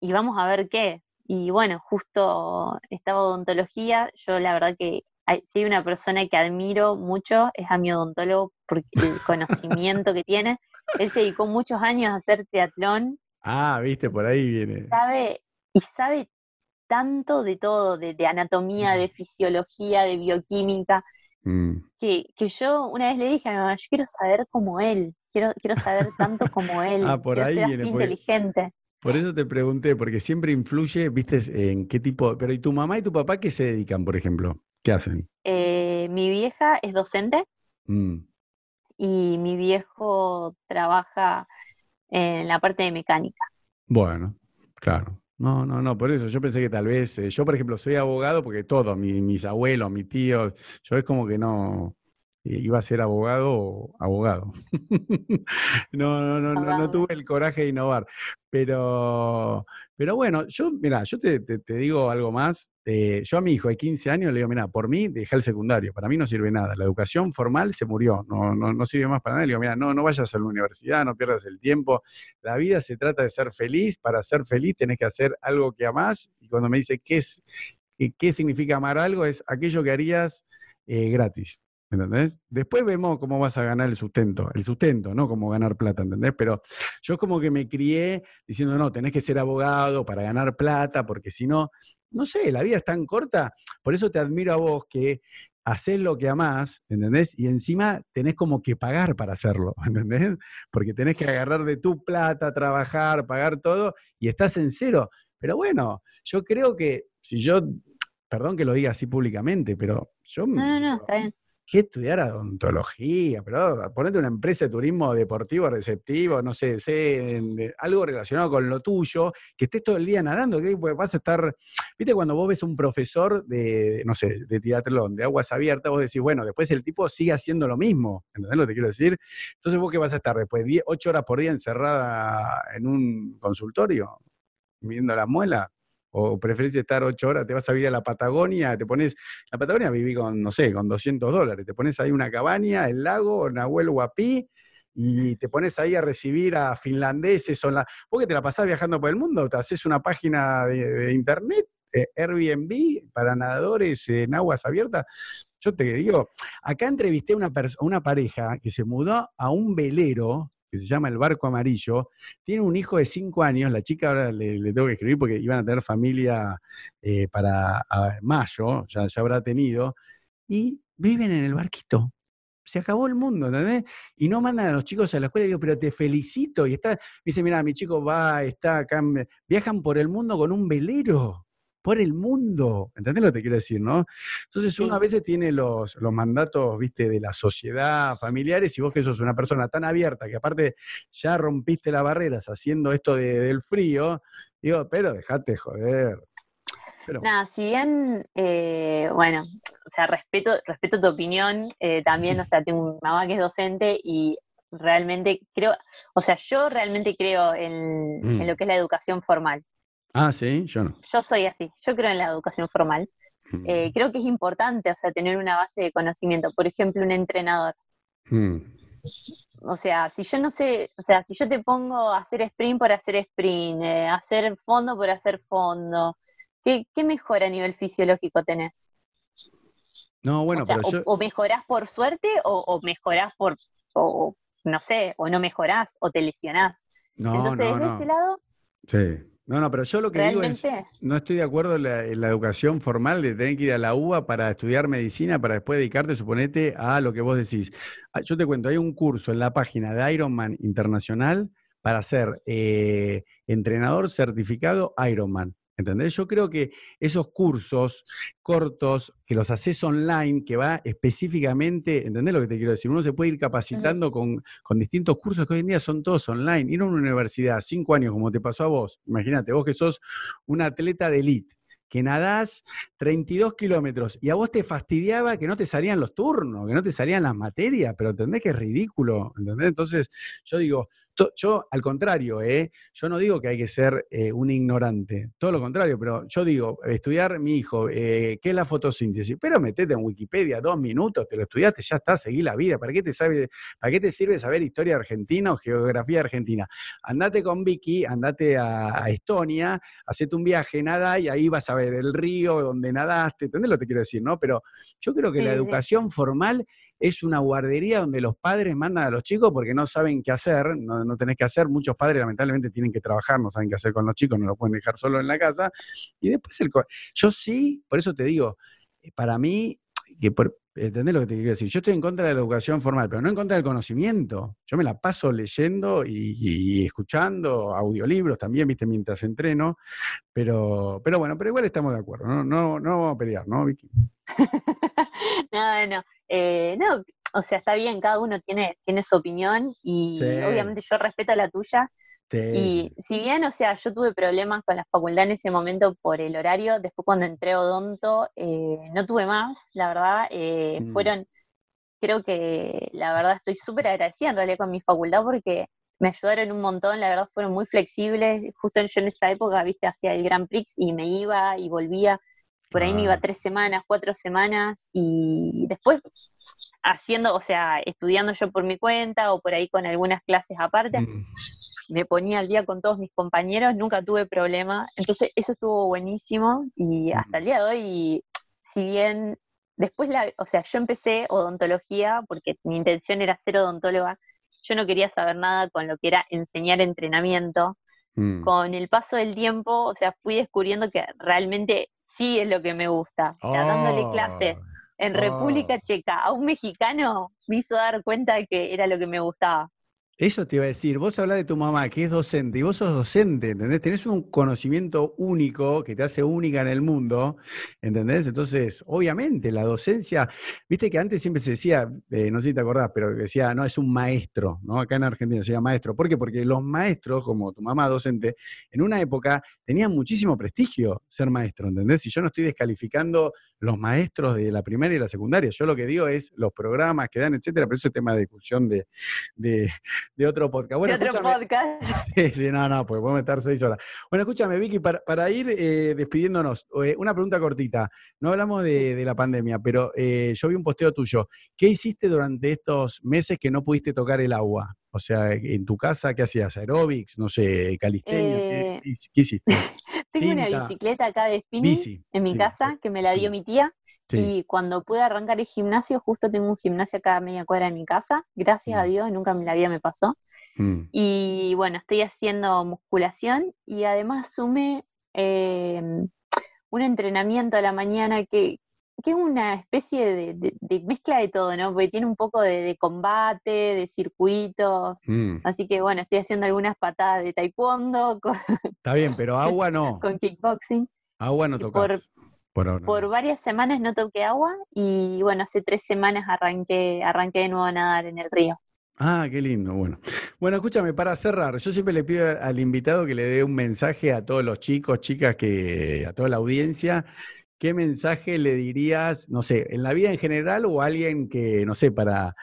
B: y vamos a ver qué. Y bueno, justo estaba odontología, yo la verdad que si hay una persona que admiro mucho es a mi odontólogo porque el conocimiento que tiene. Él se dedicó muchos años a hacer triatlón.
A: Ah, viste, por ahí viene.
B: Sabe, y sabe tanto de todo, de, anatomía, de fisiología, de bioquímica, mm. que, yo una vez le dije a mi mamá, yo quiero saber como él, quiero, quiero saber tanto como él,
A: ah, por ahí
B: ser
A: así
B: inteligente.
A: Por eso te pregunté, porque siempre influye, viste, en qué tipo. Pero ¿y tu mamá y tu papá qué se dedican, por ejemplo? ¿Qué hacen?
B: Eh, mi vieja es docente mm. y mi viejo trabaja en la parte de mecánica.
A: Bueno, claro. No, no, no, por eso yo pensé que tal vez, eh, yo por ejemplo soy abogado porque todos, mis abuelos, mis tíos, yo es como que no, iba a ser abogado o abogado. no, no, no, no, no, tuve el coraje de innovar. Pero, pero bueno, yo, mira, yo te, digo algo más. Eh, yo a mi hijo de 15 años le digo, mira, por mí dejé el secundario, para mí no sirve nada. La educación formal se murió, no, no, no sirve más para nada. Le digo, mira, no, no vayas a la universidad, no pierdas el tiempo. La vida se trata de ser feliz. Para ser feliz tenés que hacer algo que amás. Y cuando me dice qué, es, qué, significa amar algo, es aquello que harías eh, gratis. ¿Entendés? Después vemos cómo vas a ganar el sustento, el sustento, ¿no? Cómo ganar plata, ¿entendés? Pero yo como que me crié diciendo, no, tenés que ser abogado para ganar plata, porque si no, no sé, la vida es tan corta, por eso te admiro a vos que haces lo que amás, ¿entendés? Y encima tenés como que pagar para hacerlo, ¿entendés? Porque tenés que agarrar de tu plata, trabajar, pagar todo, y estás en cero. Pero bueno, yo creo que si yo, perdón que lo diga así públicamente, pero yo...
B: No, no, no, está bien
A: ¿qué estudiar odontología? Pero ponete una empresa de turismo deportivo receptivo, no sé, sé algo relacionado con lo tuyo, que estés todo el día nadando, que vas a estar, viste, cuando vos ves un profesor de, no sé, de triatlón, de aguas abiertas, vos decís, bueno, después el tipo sigue haciendo lo mismo, ¿entendés lo que te quiero decir? Entonces vos qué vas a estar después, 8 horas por día encerrada en un consultorio, viendo la muela o preferís estar ocho horas, te vas a vivir a la Patagonia, te pones, la Patagonia viví con, no sé, con 200 dólares, te pones ahí una cabaña, el lago, Nahuel Huapi, y te pones ahí a recibir a finlandeses, la, vos que te la pasás viajando por el mundo, te haces una página de, internet, eh, Airbnb, para nadadores en aguas abiertas. Yo te digo, acá entrevisté a una, una pareja que se mudó a un velero que se llama El Barco Amarillo, tiene un hijo de cinco años, la chica ahora le, tengo que escribir porque iban a tener familia eh, para mayo, ya, ya habrá tenido, y viven en el barquito. Se acabó el mundo, ¿entendés? Y no mandan a los chicos a la escuela. Y digo, pero te felicito. Y está, dice, mira, mi chico va, está acá. Viajan por el mundo con un velero por el mundo. ¿Entendés lo que te quiero decir, no? Entonces uno a veces tiene los, los mandatos, viste, de la sociedad, familiares, y vos que sos una persona tan abierta, que aparte ya rompiste las barreras haciendo esto del frío, digo, pero dejate joder.
B: Nada, si bien, eh, bueno, o sea, respeto, respeto tu opinión, eh, también, o sea, tengo una mamá que es docente y realmente creo, o sea, yo realmente creo en, en, mm. lo que es la educación formal.
A: Ah, sí, yo no.
B: Yo soy así, yo creo en la educación formal. Mm. Eh, creo que es importante, o sea, tener una base de conocimiento. Por ejemplo, un entrenador. Mm. O sea, si yo no sé, o sea, si yo te pongo a hacer sprint por hacer sprint, eh, hacer fondo por hacer fondo, ¿qué, ¿qué mejora a nivel fisiológico tenés?
A: No, bueno, pero yo...
B: o, mejorás por suerte o, o mejorás por, o, no sé, o no mejorás o te lesionás.
A: No,
B: Entonces,
A: no,
B: de ese lado...
A: Sí. No, no, pero yo lo que digo es, no estoy de acuerdo en la, educación formal de tener que ir a la UBA para estudiar medicina, para después dedicarte, suponete, a lo que vos decís. Ah, yo te cuento, hay un curso en la página de Ironman Internacional para ser eh, entrenador certificado Ironman. ¿Entendés? Yo creo que esos cursos cortos que los haces online, que va específicamente, ¿entendés lo que te quiero decir? Uno se puede ir capacitando con, distintos cursos que hoy en día son todos online. Ir a una universidad, cinco años, como te pasó a vos, imagínate, vos que sos un atleta de elite, que nadás 32 kilómetros y a vos te fastidiaba que no te salían los turnos, que no te salían las materias, pero entendés que es ridículo, ¿entendés? Entonces yo digo, yo, al contrario, ¿eh? yo no digo que hay que ser eh, un ignorante, todo lo contrario, pero yo digo, estudiar mi hijo, eh, ¿qué es la fotosíntesis? Pero metete en Wikipedia dos minutos, te lo estudiaste, ya está, seguí la vida. ¿Para qué te, sabe, ¿para qué te sirve saber historia argentina o geografía argentina? Andate con Vicky, andate a, Estonia, hacete un viaje, nada, y ahí vas a ver el río donde nadaste, ¿entendés lo que te quiero decir? no? Pero yo creo que la educación formal es una guardería donde los padres mandan a los chicos porque no saben qué hacer, no, no, tenés que hacer. Muchos padres lamentablemente tienen que trabaar, no saben qué hacer con los chicos, no los pueden dejar solo en la casa. Y después el... Yo sí, por eso te digo, eh, para mí, que por, ¿Entendés lo que te quiero decir? Yo estoy en contra de la educación formal, pero no en contra del conocimiento. Yo me la paso leyendo y, escuchando audiolibros también, viste, mientras entreno. Pero, pero bueno, pero igual estamos de acuerdo. No, no, no vamos a pelear, ¿no, Vicky?
B: no, no. Eh, no, o sea, está bien, cada uno tiene, tiene su opinión y obviamente yo respeto la tuya. Y si bien, o sea, yo tuve problemas con la facultad en ese momento por el horario, después cuando entré a Odonto eh, no tuve más, la verdad, eh, mm. fueron, creo que la verdad estoy súper agradecida en realidad con mi facultad porque me ayudaron un montón, la verdad fueron muy flexibles, justo yo en esa época, viste, hacía el Grand Prix y me iba y volvía por ahí me iba tres semanas, cuatro semanas y después haciendo, o sea, estudiando yo por mi cuenta o por ahí con algunas clases aparte, mm. Me ponía al día con todos mis compañeros, nunca tuve problema, entonces eso estuvo buenísimo y hasta el día de hoy, si bien después, la, o sea, yo empecé odontología porque mi intención era ser odontóloga, yo no quería saber nada con lo que era enseñar entrenamiento. Mm. Con el paso del tiempo, o sea, fui descubriendo que realmente sí es lo que me gusta. O sea, dándole clases en República Checa a un mexicano me hizo dar cuenta de que era lo que me gustaba.
A: Eso te iba a decir, vos hablas de tu mamá que es docente y vos sos docente, ¿entendés? Tenés un conocimiento único que te hace única en el mundo, ¿entendés? Entonces, obviamente, la docencia, viste que antes siempre se decía, eh, no sé si te acordás, pero decía, no, es un maestro, ¿no? Acá en Argentina se llama maestro. ¿Por qué? Porque los maestros, como tu mamá docente, en una época tenían muchísimo prestigio ser maestro, ¿entendés? Y yo no estoy descalificando los maestros de la primaria y la secundaria, yo lo que digo es los programas que dan, etcétera, pero eso es tema de discusión de de otro podcast.
B: Bueno, de otro podcast.
A: Sí, no, no, pues podemos estar seis horas. Bueno, escúchame, Vicky, para, ir eh, despidiéndonos, eh, una pregunta cortita. No hablamos de, la pandemia, pero eh, yo vi un posteo tuyo. ¿Qué hiciste durante estos meses que no pudiste tocar el agua? O sea, en tu casa, ¿qué hacías? ¿Aerobics? No sé, calistenia. ¿qué, hiciste?
B: Tengo una bicicleta acá de spinning en mi casa que me la dio mi tía. Y cuando pude arrancar el gimnasio, justo tengo un gimnasio acá a media cuadra de mi casa, gracias a mm. Dios, nunca en la vida me pasó. Mm. Y bueno, estoy haciendo musculación y además sumé em, un entrenamiento a la mañana que, es una especie de, mezcla de todo, ¿no? Porque tiene un poco de, combate, de circuitos. Mm. Así que bueno, estoy haciendo algunas patadas de taekwondo.
A: Está bien, pero agua no.
B: con kickboxing.
A: Agua no tocas.
B: Por, varias semanas no toqué agua y bueno, hace tres semanas arranqué, arranqué de nuevo a nadar en el río.
A: Ah, qué lindo, bueno. Bueno, escúchame, para cerrar, yo siempre le pido al invitado que le dé un mensaje a todos los chicos, chicas, que, a toda la audiencia. ¿Qué mensaje le dirías, no sé, en la vida en general o a alguien que, no sé, para,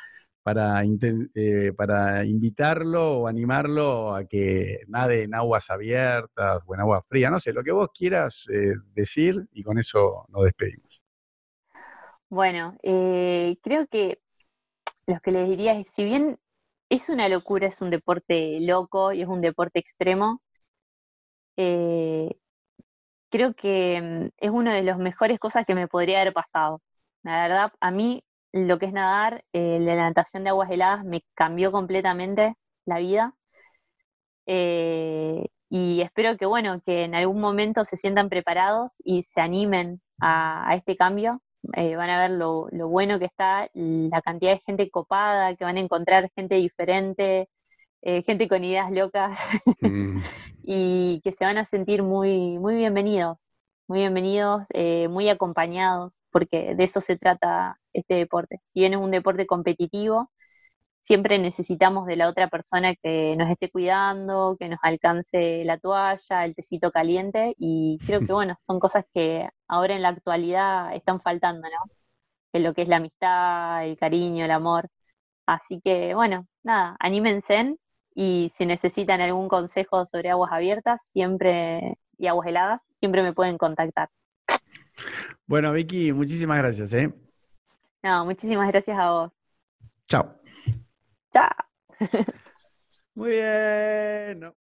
A: para, eh, para invitarlo o animarlo a que nade en aguas abiertas o en agua fría, no sé, lo que vos quieras eh, decir y con eso nos despedimos.
B: Bueno, eh, creo que lo que les diría es, si bien es una locura, es un deporte loco y es un deporte extremo, creo que mm, es una de las mejores cosas que me podría haber pasado. La verdad, a mí lo que es nadar, eh, la natación de aguas heladas me cambió completamente la vida. Eh, y espero que, bueno, que en algún momento se sientan preparados y se animen a, este cambio. Eh, van a ver lo, bueno que está, la cantidad de gente copada, que van a encontrar gente diferente, gente con ideas locas, mm. y que se van a sentir muy, muy bienvenidos muy bienvenidos, eh, muy acompañados, porque de eso se trata este deporte. Si bien es un deporte competitivo, siempre necesitamos de la otra persona que nos esté cuidando, que nos alcance la toalla, el tecito caliente, y creo que, bueno, son cosas que ahora en la actualidad están faltando, ¿no? En lo que es la amistad, el cariño, el amor. Así que, bueno, nada, anímense y si necesitan algún consejo sobre aguas abiertas, siempre y aguas heladas, siempre me pueden contactar.
A: Bueno, Vicky, muchísimas gracias. ¿eh?
B: No, muchísimas gracias a vos.
A: Chao.
B: Chao.
A: Muy bien.